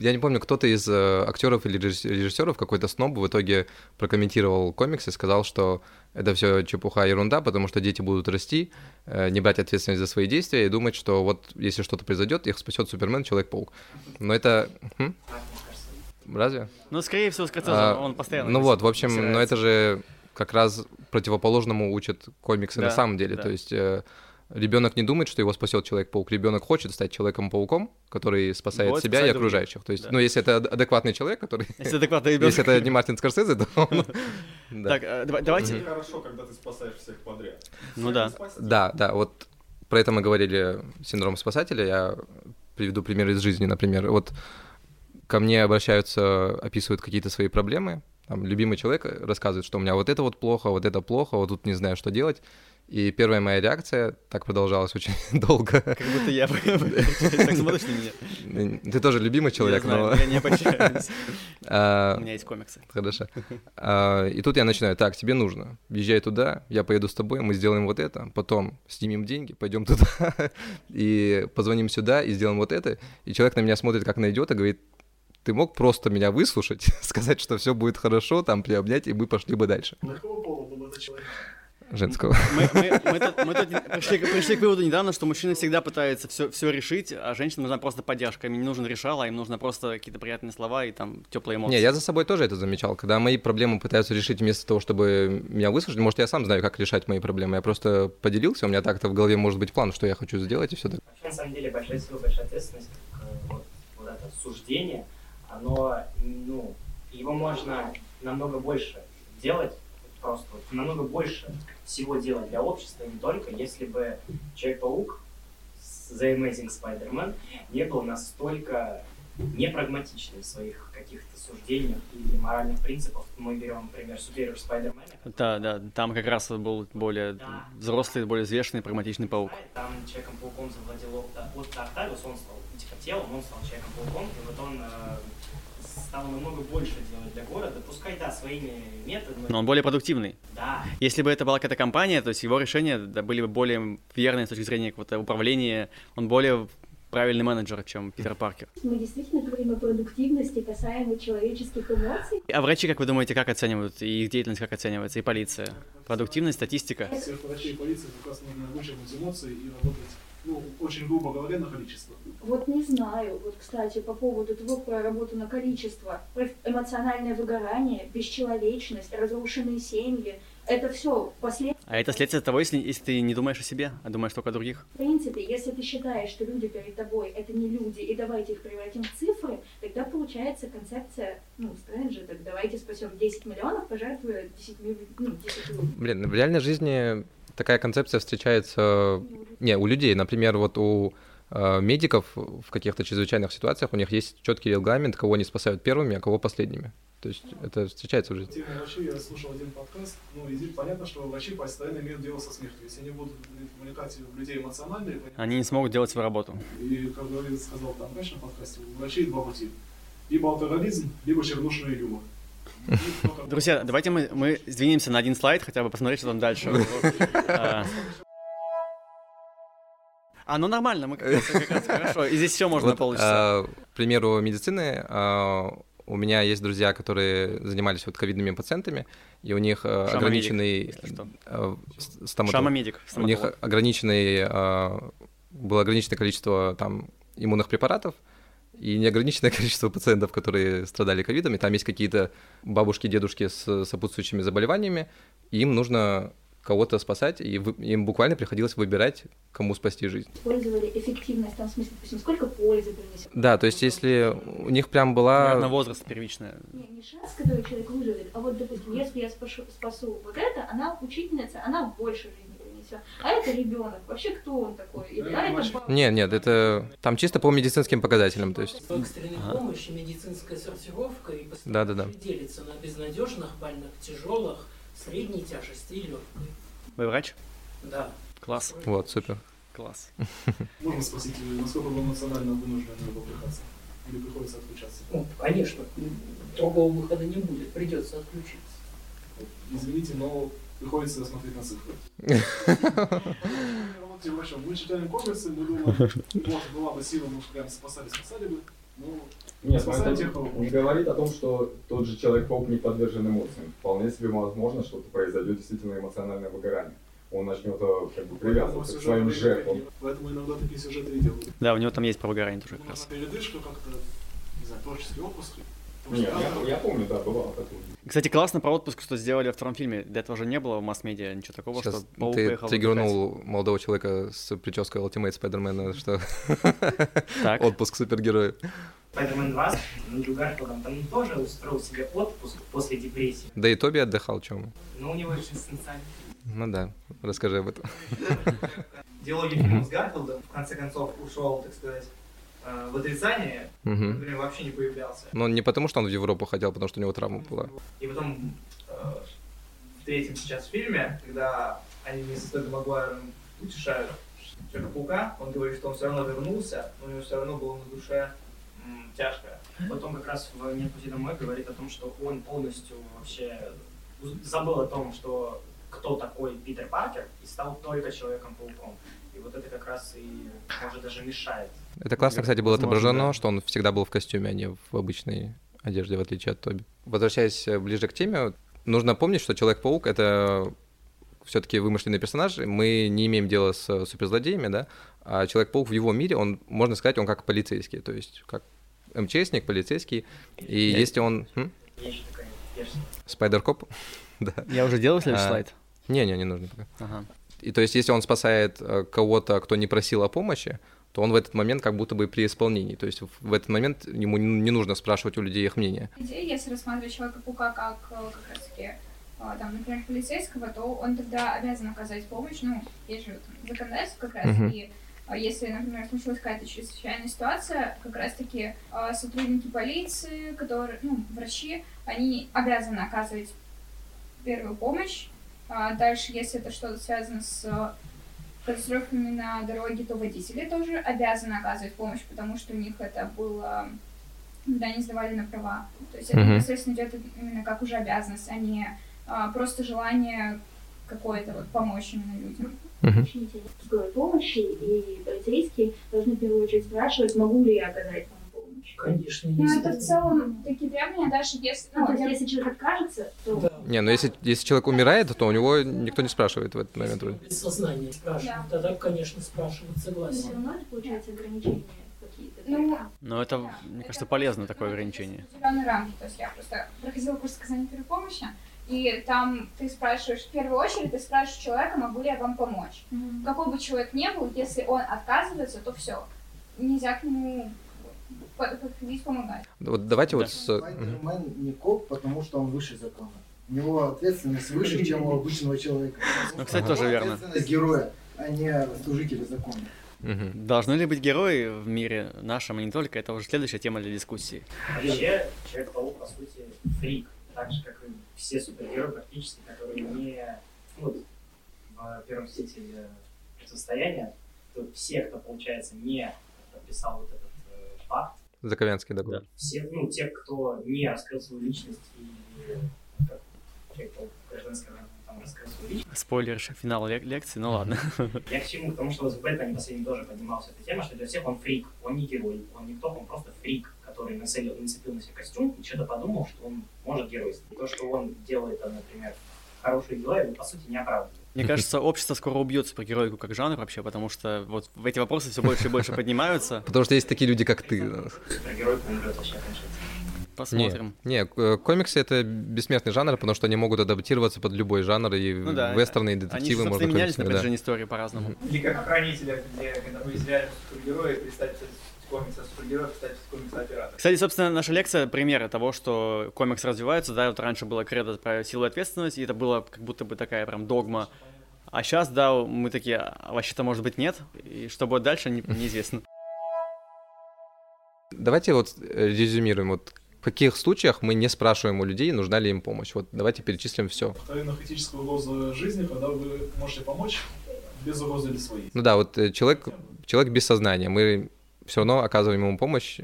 Я не помню, кто-то из э, актеров или режиссеров, какой-то сноб в итоге прокомментировал комикс и сказал, что это все чепуха, ерунда, потому что дети будут расти, э, не брать ответственность за свои действия и думать, что вот если что-то произойдет, их спасет Супермен, Человек-паук. Но это... Хм? Разве? Ну, скорее всего, Скорсезе, а, он постоянно... Ну вот, в общем, но это же как раз противоположному учат комиксы да, на самом деле. Да. То есть э, ребенок не думает, что его спасет Человек-паук. Ребенок хочет стать Человеком-пауком, который спасает вот, себя и окружающих. То есть, да. ну, если это адекватный человек, который... Если адекватный ребенок. Если это не Мартин Скорсезе, то он... Так, э, давайте... Хорошо, когда ты спасаешь всех подряд. Ну да. Да, да, вот про это мы говорили, синдром спасателя. Я приведу пример из жизни, например. Вот ко мне обращаются, описывают какие-то свои проблемы, там, любимый человек рассказывает, что у меня вот это вот плохо, вот это плохо, вот тут не знаю, что делать. И первая моя реакция, так продолжалась очень долго. Как будто я так смотришь на меня. Ты тоже любимый человек, но... Я не обольщаюсь. А, у меня есть комиксы. Хорошо. А, и тут я начинаю, так, тебе нужно, езжай туда, я поеду с тобой, мы сделаем вот это, потом снимем деньги, пойдем туда, и позвоним сюда, и сделаем вот это. И человек на меня смотрит как на идиота, говорит, ты мог просто меня выслушать, сказать, что все будет хорошо, там приобнять, и мы пошли бы дальше. Какого пола был этот человек? женского. Мы, мы, мы тут, мы тут пришли, пришли к выводу недавно, что мужчины всегда пытаются все, все решить, а женщинам нужна просто поддержка. Им не нужен решал, а им нужно просто какие-то приятные слова и там теплые эмоции. Не, я за собой тоже это замечал. Когда мои проблемы пытаются решить вместо того, чтобы меня выслушать, может, я сам знаю, как решать мои проблемы. Я просто поделился, у меня так-то в голове может быть план, что я хочу сделать, и все так. Вообще, на самом деле, большая сила, большая ответственность, как, вот, вот это суждение, оно, ну, его можно намного больше делать, просто вот, намного больше всего делать для общества, не только, если бы Человек-паук, The Amazing Spider-Man, не был настолько непрагматичным в своих каких-то суждениях или моральных принципах. Мы берем, например, Superior Spider-Man. Да, да, там как раз был более да. взрослый, более взвешенный, прагматичный паук. Там Человеком-пауком завладел Отто Октавиус, он стал типа телом, он стал Человеком-пауком, и вот он э, стал намного больше делать для города, пускай, да, своими методами. Но он более продуктивный. Да. Если бы это была какая-то компания, то есть его решения да, были бы более верные с точки зрения какого-то управления, он более правильный менеджер, чем Питер Паркер. Мы действительно говорим о продуктивности касаемо человеческих эмоций. А врачи, как вы думаете, как оценивают, и их деятельность как оценивается, и полиция? Продуктивность, статистика? Всех врачей и полиции как раз нужно эмоции и работать ну, очень грубо говоря, на количество. Вот не знаю, вот, кстати, по поводу того, про работу на количество, эмоциональное выгорание, бесчеловечность, разрушенные семьи, это все последствия. А это следствие того, если, если ты не думаешь о себе, а думаешь только о других. В принципе, если ты считаешь, что люди перед тобой это не люди, и давайте их превратим в цифры, тогда получается концепция, ну, Стрэнджа, так давайте спасем 10 миллионов, пожертвуя 10, ну, 10 Блин, в реальной жизни такая концепция встречается не у людей, например, вот у э, медиков в каких-то чрезвычайных ситуациях у них есть четкий регламент, кого они спасают первыми, а кого последними. То есть это встречается уже. Тема врачи, я слушал один подкаст, ну и понятно, что врачи постоянно имеют дело со смертью. Если они будут вовлекать людей эмоционально... Они не смогут делать свою работу. И, как говорит, сказал там врач на подкасте, у врачей два пути. Либо алкоголизм, либо чернушный юмор. Друзья, давайте мы, мы сдвинемся на один слайд, хотя бы посмотреть, что там дальше. А, а, ну нормально, мы как раз, как раз хорошо. И здесь все можно вот, получится. А, к примеру, медицины, а, у меня есть друзья, которые занимались вот ковидными пациентами, и у них Шама ограниченный... Стоматолог. Шама-медик. У них ограниченный... Было ограниченное количество там иммунных препаратов, и неограниченное количество пациентов, которые страдали ковидом, и там есть какие-то бабушки, дедушки с сопутствующими заболеваниями, им нужно кого-то спасать, и вы, им буквально приходилось выбирать, кому спасти жизнь. Использовали эффективность, там, в смысле, допустим, сколько пользы принесет? Да, то есть если у них прям была... Наверное, возраст первичный. Не, не шанс, который человек выживет, а вот, допустим, если я спашу, спасу вот это, она учительница, она больше жизни принесет. А это ребенок, вообще кто он такой? Или, а это. Нет, нет, это там чисто по медицинским показателям, то есть... Экстренной ага. помощи, медицинская сортировка и да, да, да. делится на безнадежных больных, тяжелых, средней тяжести и легкой. Вы врач? Да. Класс. Вот, супер. Класс. Можно спросить, насколько вы эмоционально вынуждены вовлекаться? Или приходится отключаться? Ну, конечно. Другого выхода не будет, придется отключиться. Извините, но приходится смотреть на цифры. Мы читаем комиксы, мы думаем, вот была бы сила, мы прям спасали, спасали бы. Нет, это не говорит о том, что тот же Человек-паук не подвержен эмоциям. Вполне себе возможно, что произойдет действительно эмоциональное выгорание. Он начнет э, как бы привязываться к своим жертвам. Поэтому иногда такие сюжеты и делают. Да, у него там есть про выгорание тоже как раз. Передышка как-то, не знаю, творческий отпуск. Нет, я, я помню, да, бывало такое. Кстати, классно про отпуск, что сделали во втором фильме. До этого же не было в масс-медиа ничего такого, Сейчас что Паук ты поехал триггернул молодого человека с прической Ultimate Spider-Man, что отпуск супергероев. Spider-Man 2 с Эндрю Гарфилдом, там он тоже устроил себе отпуск после депрессии. Да и Тоби отдыхал, чем? Но у него экзистенциальный. Ну да, расскажи об этом. диалоги фильма с Гарфилдом, в конце концов, ушел, так сказать, в отрицание, Мгм. например, вообще не появлялся. Но не потому, что он в Европу хотел, потому что у него травма была. И потом э, в третьем сейчас фильме, когда они вместе с Тоби Магуайром утешают Человека-паука, он говорит, что он все равно вернулся, но у него все равно было на душе м, тяжко. Потом как раз в «Нет пути домой» говорит о том, что он полностью вообще забыл о том, что кто такой Питер Паркер, и стал только Человеком-пауком. И вот это как раз и, может, даже мешает. Это классно, кстати, было Возможно, отображено, да. что он всегда был в костюме, а не в обычной одежде, в отличие от Тоби. Возвращаясь э, ближе к теме, нужно помнить, что Человек-паук — это все-таки вымышленный персонаж, мы не имеем дела с э, суперзлодеями, да, а Человек-паук в его мире, он, можно сказать, он как полицейский, то есть как МЧСник, полицейский, и Я- если он... м? Есть еще такая версия. Спайдер-коп? да. Я уже делал следующий А, слайд? Не-не, не нужно пока. Ага. И то есть, если он спасает э, кого-то, кто не просил о помощи, то он в этот момент как будто бы при исполнении. То есть в- этот момент ему не нужно спрашивать у людей их мнение. если рассматривать Человека-паука как э, как раз-таки, э, там, например, полицейского, то он тогда обязан оказать помощь, ну, есть же там законодательство как раз, Мгм. и э, если, например, случилась какая-то чрезвычайная ситуация, как раз-таки сотрудники полиции, которые, ну, врачи, они обязаны оказывать первую помощь. А дальше, если это что-то связано с катастрофами на дороге, то водители тоже обязаны оказывать помощь, потому что у них это было когда они сдавали на права. То есть это непосредственно идет именно как уже обязанность, а не а, просто желание какое-то вот помочь именно людям. Уточните, скорой помощи, и полицейские должны в первую очередь спрашивать, могу ли я оказать вам помощь. Конечно, Ну, есть. это в целом такие требования, даже если... Ну, то я- есть, если человек откажется, то Да. Не, но если, если человек умирает, то у него никто не спрашивает в этот момент. вроде. Без сознания спрашивают, тогда, конечно, спрашивают, но все согласен. равно это получается ограничения какие-то. Ну, Но это, мне кажется, полезно такое ограничение. определенные рамки. То есть я просто проходила курс оказания первой помощи, и там ты спрашиваешь, в первую очередь ты спрашиваешь человека, могу ли я вам помочь. Какой бы человек ни был, если он отказывается, то все. Нельзя к нему по- подходить помогать. Вот давайте Да. вот с... Спайдермен не коп, потому что он выше закона. У него ответственность выше, чем у обычного человека. Ну, кстати, тоже верно. Ответственность героя, а не служителя закона. Мгм. Должны ли быть герои в мире нашем, и не только, это уже следующая тема для дискуссии. Вообще, Человек-паук, по сути, фрик, так же, как и все супергерои практически, которые не... ну, в первом «Мстителе» противостояния, то все, кто, получается, не подписал вот этот э, пакт, Заковянский договор. все, ну, те, кто не раскрыл свою личность и как Человек-паук гражданского там раскрыл свою личность, Спойлер, финал лек- лекции, ну ладно. я к чему? Потому что вот в Бэтмене последнем тоже поднималась эта тема, что для всех он фрик, он не герой, он никто, он просто фрик, который нацелил, нацепил на себя костюм и что-то подумал, что он может геройствовать. То, что он делает, там, например, хорошие дела, его по сути не оправдывает. Мне кажется, общество скоро убьет супергероику как жанр вообще, потому что вот в эти вопросы все больше и больше поднимаются. Потому что есть такие люди, как ты. Супергеройка умрет вообще окончательно. Посмотрим. Не, не, к- комиксы это бессмертный жанр, потому что они могут адаптироваться под любой жанр, и Ну да. вестерны, и Они детективы же, можно менялись на комиксами, да. протяжении истории по-разному. Или как в «Хранителях», где когда реально супергерои, перестали стали писать комиксы о пиратах. Кстати, собственно, наша лекция — примеры того, что комикс развивается. Да, вот раньше было кредо про силу и ответственность, и это было как будто бы такая прям догма. А сейчас, да, мы такие, а вообще-то, может быть, нет. И что будет дальше, не- неизвестно. Давайте вот э, резюмируем, вот в каких случаях мы не спрашиваем у людей, нужна ли им помощь. Вот давайте перечислим все. Откровенно критическая угроза жизни, когда вы можете помочь без угрозы для своей. Ну да, вот э, человек, человек без сознания, мы все равно оказываем ему помощь,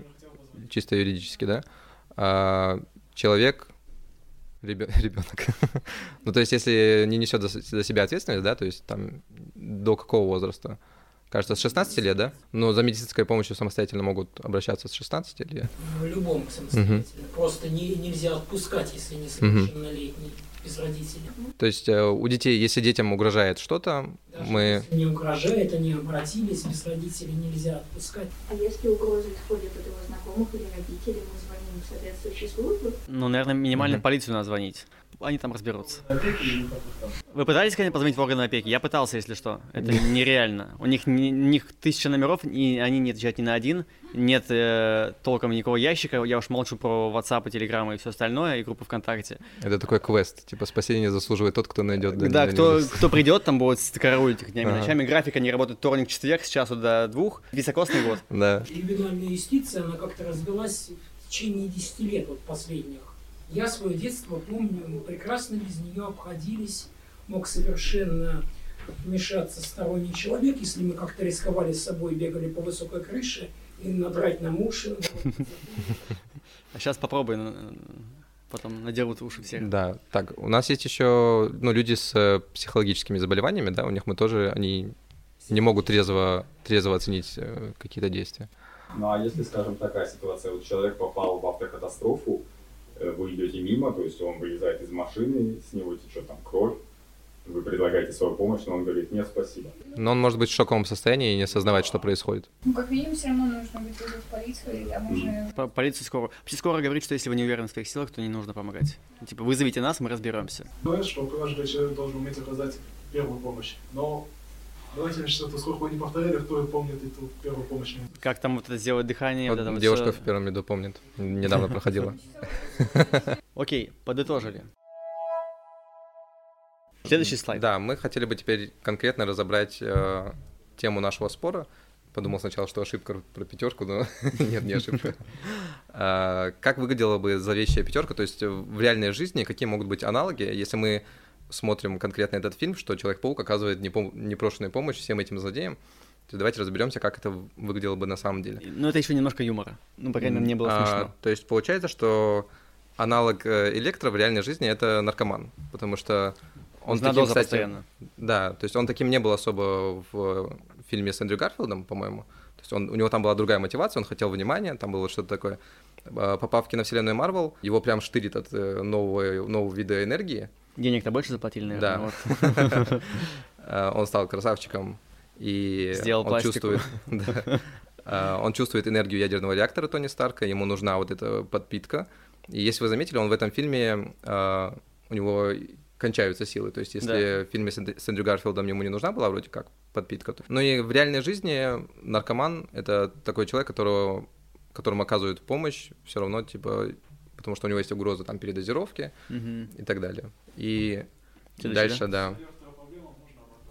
чисто юридически, да. А, человек, ребенок. ну, то есть, если не несет за, за себя ответственность, да, то есть там до какого возраста? Кажется, с 16 лет, да? Но за медицинской помощью самостоятельно могут обращаться с 16 лет. В любом самостоятельно. Просто не, нельзя отпускать, если не совершеннолетний, без родителей. То есть э, у детей, если детям угрожает что-то, мы... Не угрожает, они обратились, без родителей нельзя отпускать. А если угрозы исходят от его знакомых или родителей, мы звоним в соответствующие службы? Ну, наверное, минимально mm-hmm. полицию надо звонить они там разберутся. Вы пытались, конечно, позвонить в органы опеки? Я пытался, если что. Это нереально. У них, не, у них тысяча номеров, и они не отвечают ни на один. Нет э, толком никакого ящика. Я уж молчу про WhatsApp и Telegram и все остальное, и группу ВКонтакте. Это такой квест. Типа спасение заслуживает тот, кто найдет. Да, да кто, кто придет, там будет караулить их днями, ага. ночами. Графика не работает вторник, четверг, с часу до двух. Високосный год. Да. Криминальная юстиция, она как-то развелась в течение 10 лет вот последних. Я свое детство помню, мы прекрасно без нее обходились, мог совершенно вмешаться сторонний человек, если мы как-то рисковали с собой, бегали по высокой крыше и надрать нам уши. А сейчас попробуй, потом надерут уши всех. Да, так, у нас есть еще, ну, люди с э, психологическими заболеваниями, да, у них мы тоже, они не могут трезво, трезво оценить э, какие-то действия. Ну, а если, скажем, такая ситуация, вот человек попал в автокатастрофу, Э, вы идете мимо, то есть он вылезает из машины, с него течет там кровь, вы предлагаете свою помощь, но он говорит, нет, спасибо. Но он может быть в шоковом состоянии и не осознавать, что происходит. Ну, как минимум, все равно нужно быть вызвать полицию, или там уже... По полицию скоро. Вообще скоро говорит, что если вы не уверены в своих силах, то не нужно помогать. Типа, вызовите нас, мы разберемся. Знаешь, что каждый человек должен уметь оказать первую помощь. Но Давайте что-то сколько вы не повторяли, кто помнит эту первую помощь. Как там вот это сделать дыхание? Вот вот девушка все... в первом ряду помнит. Недавно проходила. Окей, подытожили. Следующий слайд. Да, мы хотели бы теперь конкретно разобрать э, тему нашего спора. Подумал сначала, что ошибка про пятерку, но нет, не ошибка. А, как выглядела бы зловещая пятерка? То есть в реальной жизни какие могут быть аналоги, если мы смотрим конкретно этот фильм, что Человек-паук оказывает непрошенную помощь всем этим злодеям, то давайте разберемся, как это выглядело бы на самом деле. Ну, это еще немножко юмора. Ну, по крайней мере, не было а, смешно. то есть получается, что аналог э, Электро в реальной жизни это наркоман, потому что он таким, кстати, постоянно. Да, то есть он таким не был особо в фильме с Эндрю Гарфилдом, по-моему. То есть он, у него там была другая мотивация, он хотел внимания, там было что-то такое. А, попав в киновселенную Марвел, его прям штырит от э, нового, нового вида энергии, Денег-то больше заплатили, наверное. Да. Э, он стал красавчиком и Сделал он чувствует, э, он чувствует энергию ядерного реактора Тони Старка, ему нужна вот эта подпитка. И если вы заметили, он в этом фильме у него кончаются силы. То есть, если да. в фильме с Эндрю Гарфилдом ему не нужна была вроде как подпитка, то... но и в реальной жизни наркоман это такой человек, которого которому оказывают помощь, все равно типа потому что у него есть угроза там передозировки угу. и так далее. И Следующий, дальше, да.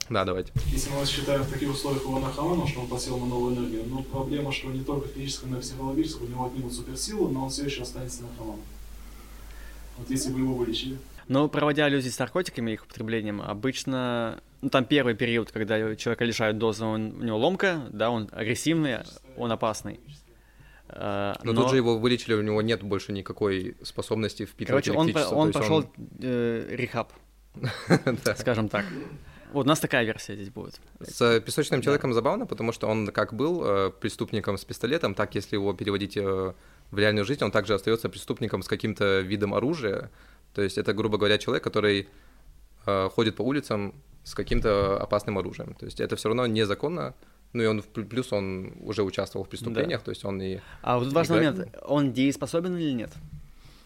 Да, давайте. Если мы считаем в таких условиях его наркоманом, что он посел на новую энергию, но проблема, что не только физическая, но и психологическая, у него отнимут суперсилу, но он все еще останется наркоманом. Вот если бы его вылечили. Но проводя аллюзии с наркотиками их употреблением, обычно, ну там первый период, когда человека лишают дозы, он, у него ломка, да, он агрессивный, он опасный. Э, но, но тут же его вылечили, у него нет больше никакой способности впитывать Короче, он, он пошел он... э, рехаб, скажем так. Вот у нас такая версия здесь будет. С песочным человеком да. забавно, потому что он как был э, преступником с пистолетом, так если его переводить э, в реальную жизнь, он также остается преступником с каким-то видом оружия. То есть это, грубо говоря, человек, который э, ходит по улицам с каким-то опасным оружием. То есть это все равно незаконно, ну и он плюс он уже участвовал в преступлениях, да. то есть он и. А вот тут важный играет... момент: он дееспособен или нет?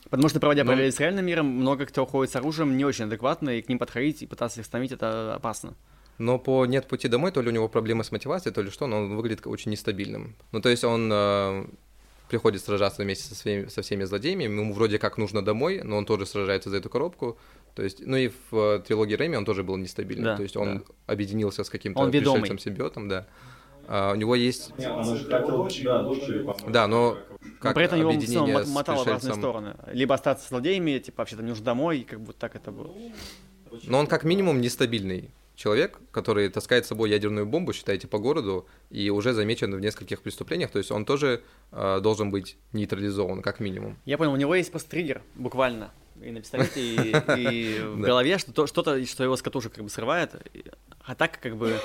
Потому что, проводя ну... параллели с реальным миром, много кто уходит с оружием не очень адекватно, и к ним подходить и пытаться их остановить это опасно. Но по нет пути домой, то ли у него проблемы с мотивацией, то ли что, но он выглядит очень нестабильным. Ну, то есть он э, приходит сражаться вместе со, своими, со всеми злодеями, ему вроде как нужно домой, но он тоже сражается за эту коробку. То есть, ну и в э, трилогии Рэми он тоже был нестабильным. Да, то есть он да. объединился с каким-то пришельцем-симбиотом, да. А, у него есть... да, но как При этом его в целом мотало в разные стороны. Либо остаться злодеями, типа вообще там нужно домой, и как бы так это было. Но он как минимум нестабильный человек, который таскает с собой ядерную бомбу, считайте, по городу, и уже замечен в нескольких преступлениях, то есть он тоже э, должен быть нейтрализован, как минимум. Я понял, у него есть постригер, буквально, и на пистолете, и, и в голове, что-то, что его с катушек как бы срывает, а так как бы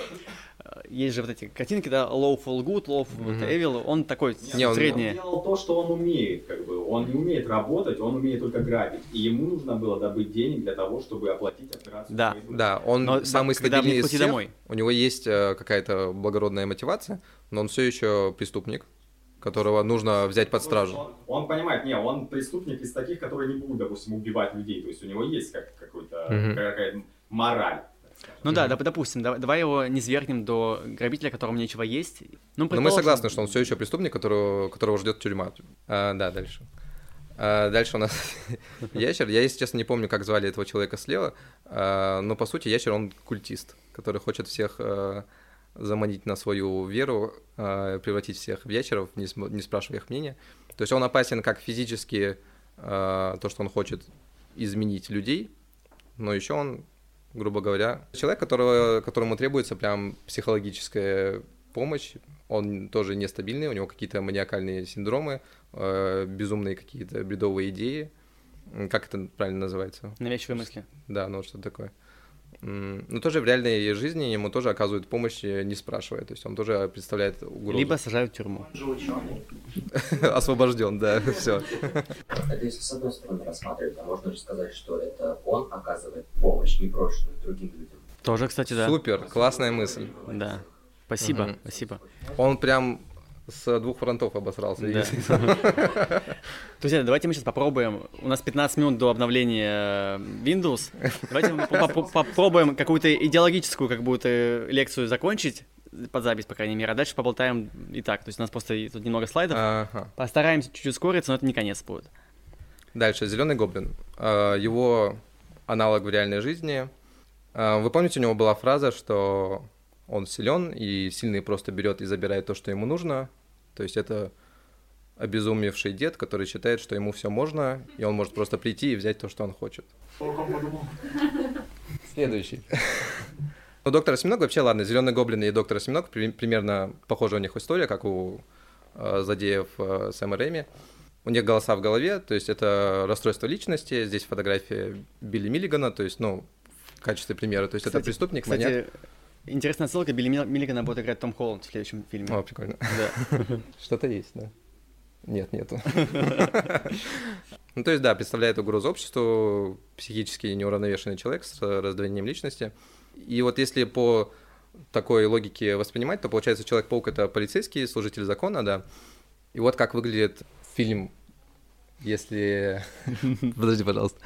есть же вот эти картинки, да, lawful good, lawful mm-hmm. evil, он такой не, средний. Он делал то, что он умеет, как бы, он не умеет работать, он умеет только грабить. И ему нужно было добыть денег для того, чтобы оплатить операцию. Да, да, он но, самый стабильный из всех. Домой. У него есть э, какая-то благородная мотивация, но он все еще преступник которого нужно взять под стражу. Он, он понимает, не, он преступник из таких, которые не будут, допустим, убивать людей. То есть у него есть как, какой-то, mm-hmm. какая-то мораль. Ну да, допустим, давай, давай его не свергнем до грабителя, которому нечего есть. Ну, Но мы согласны, что он все еще преступник, которого, которого ждет тюрьма. А, да, дальше. А, дальше у нас ящер. Я, если честно, не помню, как звали этого человека слева, а, но по сути ящер он культист, который хочет всех а, заманить на свою веру, а, превратить всех в ящеров, не, не спрашивая их мнения. То есть он опасен как физически, а, то, что он хочет изменить людей, но еще он грубо говоря. Человек, которого, которому требуется прям психологическая помощь, он тоже нестабильный, у него какие-то маниакальные синдромы, э, безумные какие-то бредовые идеи. Как это правильно называется? Навязчивые мысли. Да, ну что такое. Но тоже в реальной жизни ему тоже оказывают помощь, не спрашивая. То есть он тоже представляет угрозу. Либо сажают в тюрьму. Освобожден, да, все. Это если с одной стороны рассматривать, то можно же сказать, что это он оказывает помощь непрошенную другим людям. Тоже, кстати, да. Супер, классная мысль. Да. Спасибо, спасибо. Он прям с двух фронтов обосрался. Да. Друзья, давайте мы сейчас попробуем. У нас 15 минут до обновления Windows. Давайте мы попробуем какую-то идеологическую как будто лекцию закончить под запись, по крайней мере, а дальше поболтаем и так. То есть у нас просто тут немного слайдов. Ага. Постараемся чуть-чуть ускориться, но это не конец будет. Дальше, Зеленый гоблин. А, его аналог в реальной жизни. А, вы помните, у него была фраза, что он силен и сильный просто берет и забирает то, что ему нужно. То есть это обезумевший дед, который считает, что ему все можно, и он может просто прийти и взять то, что он хочет. Следующий. Ну, доктор Осьминог вообще, ладно, Зеленый гоблин и доктор Осьминог примерно похожа у них история, как у э, злодеев э, Сэма Рэйми. У них голоса в голове, то есть это расстройство личности. Здесь фотография Билли Миллигана, то есть, ну, в качестве примера. То есть кстати, это преступник, кстати, маньяк. Интересная ссылка, Билли Миллигана будет играть Том Холланд в следующем фильме. О, прикольно. Да. Что-то есть, да. Нет, нету. Ну, то есть, да, представляет угрозу обществу психически неуравновешенный человек с раздвоением личности. И вот если по такой логике воспринимать, то получается Человек-паук — это полицейский, служитель закона, да. И вот как выглядит фильм, если... Подожди, пожалуйста.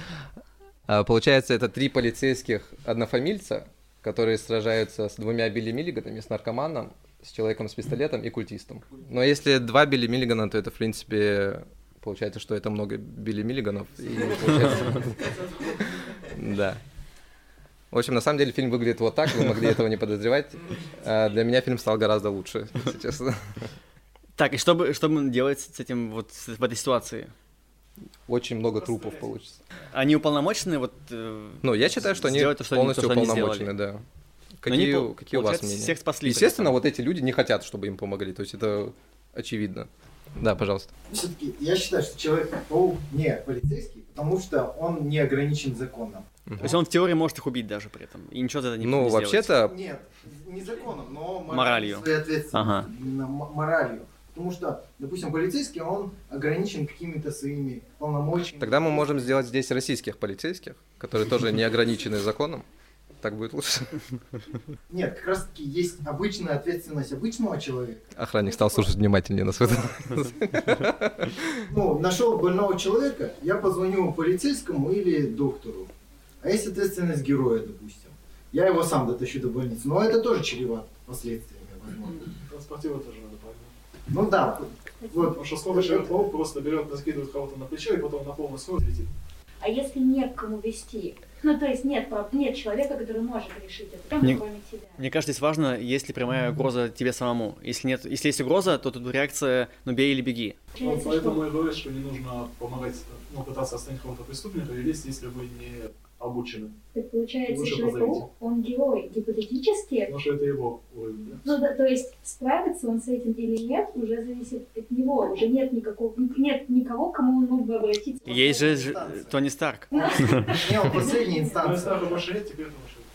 А, получается, это три полицейских однофамильца, которые сражаются с двумя Билли Миллиганами, с наркоманом, с человеком с пистолетом и культистом. Но если два Билли Миллигана, то это, в принципе, получается, что это много Билли Миллиганов. Да. В общем, на самом деле фильм выглядит вот так, вы могли этого не подозревать. А для меня фильм стал гораздо лучше, если честно. Так, и что, бы, что делать с этим вот в этой ситуации? Очень много трупов получится. Они уполномочены вот... Э, ну, я считаю, что они то, что полностью они, то, что уполномочены, да. Какие, они, какие у вас мнения? Всех спасли. Естественно, вот эти люди не хотят, чтобы им помогли, то есть это очевидно. Да, пожалуйста. Все-таки я считаю, что Человек-паук не полицейский, потому что он не ограничен законом. Угу. То есть он в теории может их убить даже при этом, и ничего за это не Ну, вообще-то... Нет, не законом, но моралью. Своей ага. моралью. Потому что, допустим, полицейский, он ограничен какими-то своими полномочиями. Тогда мы можем сделать здесь российских полицейских, которые тоже не ограничены законом. Так будет лучше. Нет, как раз таки есть обычная ответственность обычного человека. Охранник стал слушать внимательнее на свой Ну, нашел больного человека, я позвоню полицейскому или доктору. А есть ответственность героя, допустим. Я его сам дотащу до больницы. Но это тоже чревато последствиями, возможно. Транспортировать тоже ну да. Вот. Потому что сколько человек паук просто берет, накидывает кого-то на плечо и потом на полную скорость летит. А если нет кому вести? Ну, то есть нет, нет человека, который может решить это, мне, кроме тебя. Мне кажется, здесь важно, есть ли прямая угроза тебе самому. Если нет, если есть угроза, то тут реакция «ну бей или беги». Ну, поэтому я говорю, что не нужно помогать, ну, пытаться остановить кого-то преступника, или если вы не обучены. Так получается, Человек-паук, он герой гипотетически. Потому что это его уровень, да? Ну да, то есть справится он с этим или нет, уже зависит от него. Уже нет никакого, нет никого, к кому он мог бы обратиться. Есть же Тони Старк. Не, он последняя инстанция. Тони Старк нет, теперь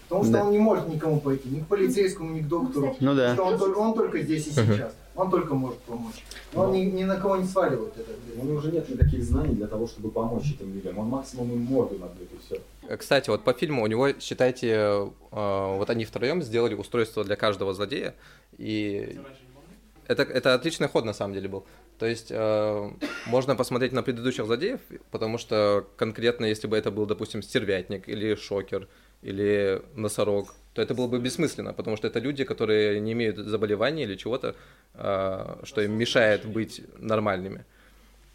Потому что он не может никому пойти, ни к полицейскому, ни к доктору. Ну да. Он только здесь и сейчас. Он только может помочь. Он ни, ни на кого не сваливает это. У него уже нет никаких знаний для того, чтобы помочь этим людям. Он максимум им морду набьет и все. Э, кстати, вот по фильму у него, считайте, э, вот они втроем сделали устройство для каждого злодея. И это, это отличный ход на самом деле был. То есть э, можно посмотреть на предыдущих злодеев, потому что конкретно, если бы это был, допустим, стервятник или шокер, или носорог, то это было бы бессмысленно, потому что это люди, которые не имеют заболевания или чего-то, э, что им мешает быть нормальными.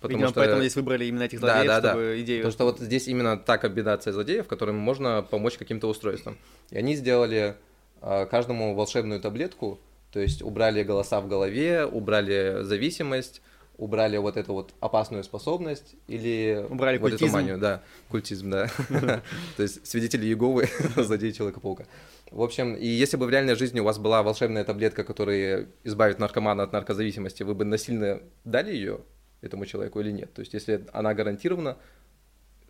Потому Видимо, что... поэтому здесь выбрали именно этих злодеев, да, да, чтобы да. идею... Потому что вот здесь именно та комбинация злодеев, которым можно помочь каким-то устройством. И они сделали э, каждому волшебную таблетку, то есть убрали голоса в голове, убрали зависимость, убрали вот эту вот опасную способность или убрали вот культизм. эту манию, да, культизм, да. То есть свидетели Иеговы, злодеи Человека-паука. В общем, и если бы в реальной жизни у вас была волшебная таблетка, которая избавит наркомана от наркозависимости, вы бы насильно дали ее этому человеку или нет? То есть если она гарантирована,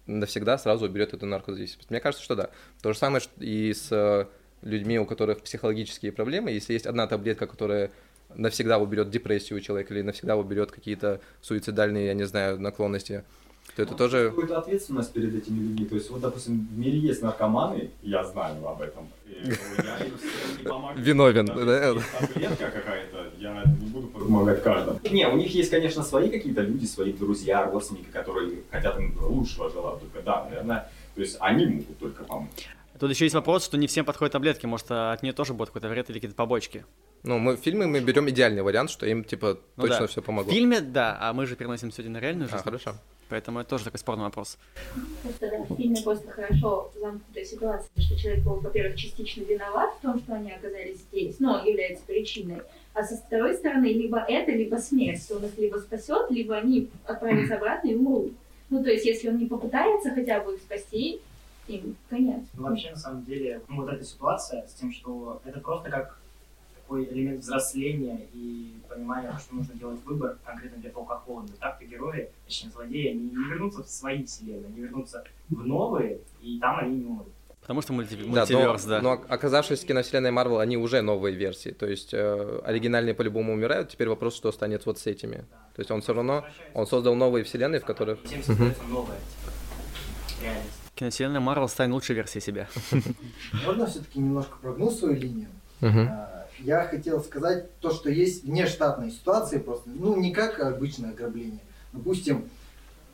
навсегда сразу уберет эту наркозависимость. Мне кажется, что да. То же самое и с э, людьми, у которых психологические проблемы. Если есть одна таблетка, которая навсегда уберет депрессию у человека или навсегда уберет какие-то суицидальные, я не знаю, наклонности, то это ну, тоже... Какую-то ответственность перед этими людьми. То есть, вот, допустим, в мире есть наркоманы, я знаю об этом. Виновен, да? Таблетка какая-то, я не буду помогать каждому. Не, у них есть, конечно, свои какие-то люди, свои друзья, родственники, которые хотят им лучшего желать. Только да, наверное, то есть они могут только помочь. Тут еще есть вопрос, что не всем подходят таблетки, может, от нее тоже будет какой-то вред или какие-то побочки. Ну, мы в фильме мы берем идеальный вариант, что им, типа, ну, точно да. все помогло. В фильме, да, а мы же переносим сегодня на реальную жизнь. А, хорошо. Поэтому это тоже такой спорный вопрос. В фильме просто хорошо замкнутая ситуация, что человек был, во-первых, частично виноват в том, что они оказались здесь, но является причиной. А со второй стороны, либо это, либо смерть. Он их либо спасет, либо они отправятся обратно и умрут. Ну, то есть, если он не попытается хотя бы их спасти, им конец. Ну, вообще, на самом деле, ну, вот эта ситуация с тем, что это просто как такой элемент взросления и понимания, что нужно делать выбор конкретно для паука холода. Так-то герои, точнее злодеи, они не вернутся в свои вселенные, они вернутся в новые, и там они не умрут. Потому что мульти... мультиверс, да. Но, да. но оказавшись в киновселенной Марвел, они уже новые версии. То есть э, оригинальные по-любому умирают. Теперь вопрос, что станет вот с этими. Да. То есть он все равно, он создал новые вселенные, в которых... Всем создается новая, типа, реальность. Киновселенная Марвел станет лучшей версией себя. Можно все-таки немножко прогнуть свою линию? Я хотел сказать то, что есть внештатные ситуации просто, ну не как обычное ограбление. Допустим,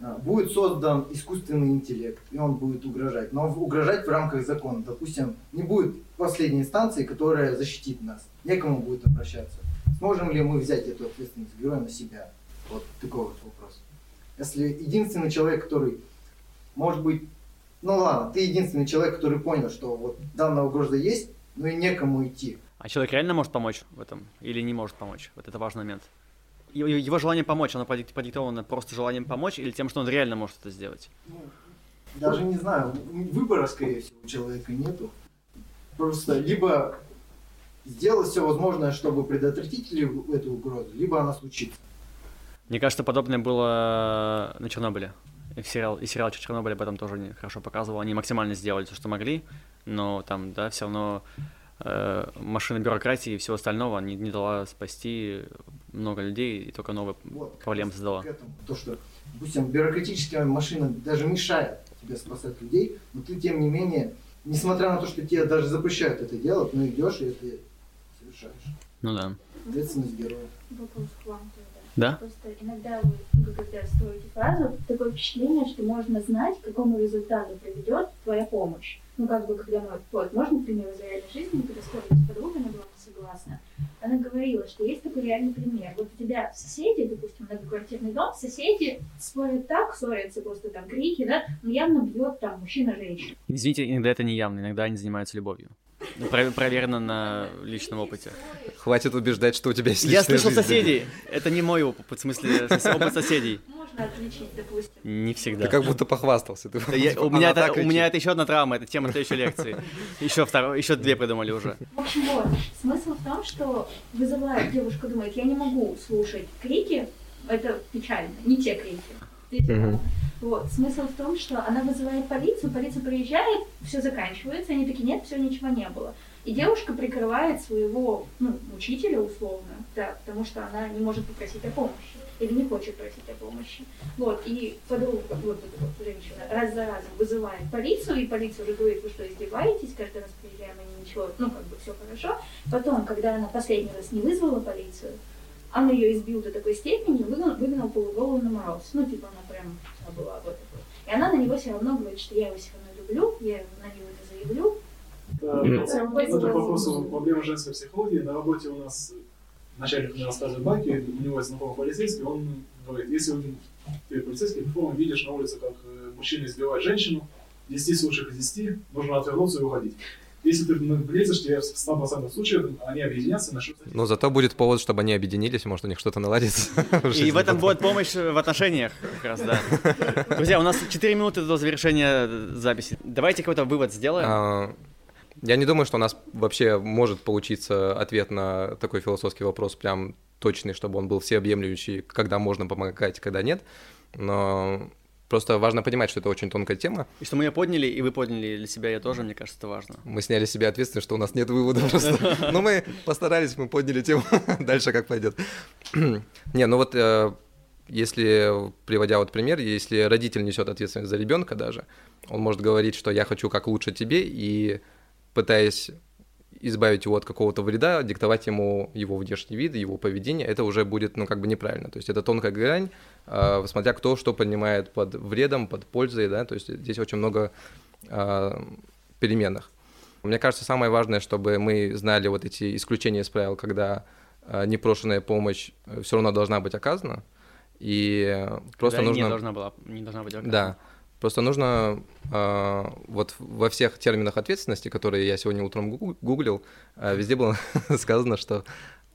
а, будет создан искусственный интеллект, и он будет угрожать, но угрожать в рамках закона. Допустим, не будет последней инстанции, которая защитит нас. Некому будет обращаться. Сможем ли мы взять эту ответственность героя на себя? Вот такой вот вопрос. Если единственный человек, который, может быть, ну ладно, ты единственный человек, который понял, что вот данная угроза есть, но и некому идти. А человек реально может помочь в этом или не может помочь? Вот это важный момент. Его желание помочь, оно продиктовано просто желанием помочь или тем, что он реально может это сделать? Ну, даже не знаю, выбора, скорее всего, у человека нету. Просто либо сделать все возможное, чтобы предотвратить эту угрозу, либо она случится. Мне кажется, подобное было на Чернобыле. И сериал, и сериал Чернобыль об этом тоже хорошо показывал. Они максимально сделали все, что могли, но там, да, все равно э, машина бюрократии и всего остального не, не дала спасти много людей, и только новые вот, проблемы создала. этому, то, что, допустим, бюрократическая машина даже мешает тебе спасать людей, но ты, тем не менее, несмотря на то, что тебе даже запрещают это делать, но идешь и это совершаешь. Ну да. Ответственность героя. Вопрос к вам да? Просто иногда вы, ну, когда строите фразу, такое впечатление, что можно знать, к какому результату приведет твоя помощь. Ну, как бы, когда мы, вот, можно, например, из реальной жизни, когда спорили с подругой, она была согласна. Она говорила, что есть такой реальный пример. Вот у тебя соседи, допустим, многоквартирный дом, соседи спорят так, ссорятся просто там крики, да, но явно бьет там мужчина женщину. Извините, иногда это не явно, иногда они занимаются любовью. Ну, проверено на личном опыте. Хватит убеждать, что у тебя есть Я слышал жизнь. соседей. Это не мой опыт, в смысле, опыт соседей. Можно отличить, допустим. Не всегда. Ты как будто похвастался. Ты, я, у, меня это, у меня это еще одна травма, это тема следующей лекции. Еще, второй, еще две придумали уже. В общем, вот, смысл в том, что вызывает, девушка думает, я не могу слушать крики, это печально, не те крики. Угу. Вот. Смысл в том, что она вызывает полицию, полиция приезжает, все заканчивается, они такие, нет, все, ничего не было. И девушка прикрывает своего ну, учителя условно, да, потому что она не может попросить о помощи или не хочет просить о помощи. Вот, и подруга, вот эта вот женщина, раз за разом вызывает полицию, и полиция уже говорит, вы что, издеваетесь, каждый раз приезжаем, они ничего, ну, как бы все хорошо. Потом, когда она последний раз не вызвала полицию, он ее избил до такой степени, выгнал, выгнал полуголую на мороз. Ну, типа, она прям вся была вот такой. И она на него все равно говорит, что я его все равно люблю, я на него это заявлю. Это, это вопрос проблемы женской психологии. На работе у нас начальник мне рассказывает байки, у него есть знакомый полицейский, он говорит, если ты полицейский, по видишь на улице, как э, мужчина избивает женщину, 10 случаев из 10 нужно отвернуться и уходить. Если ты влезешь, тебе в 100% случаев они объединятся на что-то. Но зато будет повод, чтобы они объединились, может, у них что-то наладится. И в этом будет помощь в отношениях как раз, да. Друзья, у нас 4 минуты до завершения записи. Давайте какой-то вывод сделаем. Я не думаю, что у нас вообще может получиться ответ на такой философский вопрос прям точный, чтобы он был всеобъемлющий, когда можно помогать, когда нет. Но Просто важно понимать, что это очень тонкая тема. И что мы ее подняли, и вы подняли для себя ее тоже, мне кажется, это важно. Мы сняли с себя ответственность, что у нас нет вывода просто. Но мы постарались, мы подняли тему, дальше как пойдет. Не, ну вот э, если, приводя вот пример, если родитель несет ответственность за ребенка даже, он может говорить, что я хочу как лучше тебе, и пытаясь избавить его от какого-то вреда, диктовать ему его внешний вид, его поведение, это уже будет, ну, как бы неправильно. То есть это тонкая грань, э, смотря кто что понимает под вредом, под пользой, да, то есть здесь очень много э, переменных. Мне кажется, самое важное, чтобы мы знали вот эти исключения из правил, когда э, непрошенная помощь э, все равно должна быть оказана, и просто да, нужно... не должна, была, не должна быть оказана. Да, Просто нужно э, вот во всех терминах ответственности, которые я сегодня утром гуглил, э, везде было сказано, что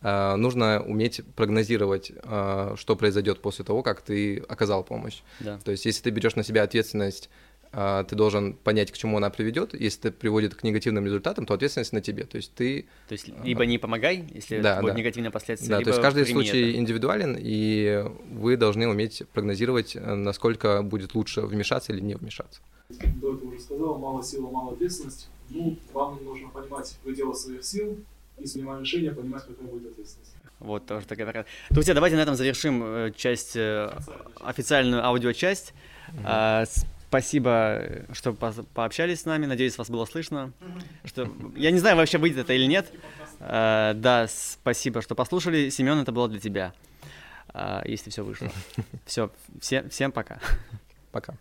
э, нужно уметь прогнозировать, э, что произойдет после того, как ты оказал помощь. Да. То есть, если ты берешь на себя ответственность ты должен понять, к чему она приведет. Если это приводит к негативным результатам, то ответственность на тебе. То есть ты... То есть либо не помогай, если да, будет да. негативные последствия, Да, либо то есть каждый случай это. индивидуален, и вы должны уметь прогнозировать, э, насколько будет лучше вмешаться или не вмешаться. До этого уже сказал, мало сил, мало ответственности. Ну, вам нужно понимать предела своих сил и с пониманием решения понимать, какая будет ответственность. Вот, тоже такая Друзья, давайте на этом завершим э, часть, э, официальную аудиочасть. Mm-hmm. Спасибо, что по пообщались с нами. Надеюсь, вас было слышно. Что... Я не знаю, вообще выйдет это или нет. Uh, да, спасибо, что послушали. Семен, это было для тебя. Uh, если все вышло. Все, все, всем пока. Пока.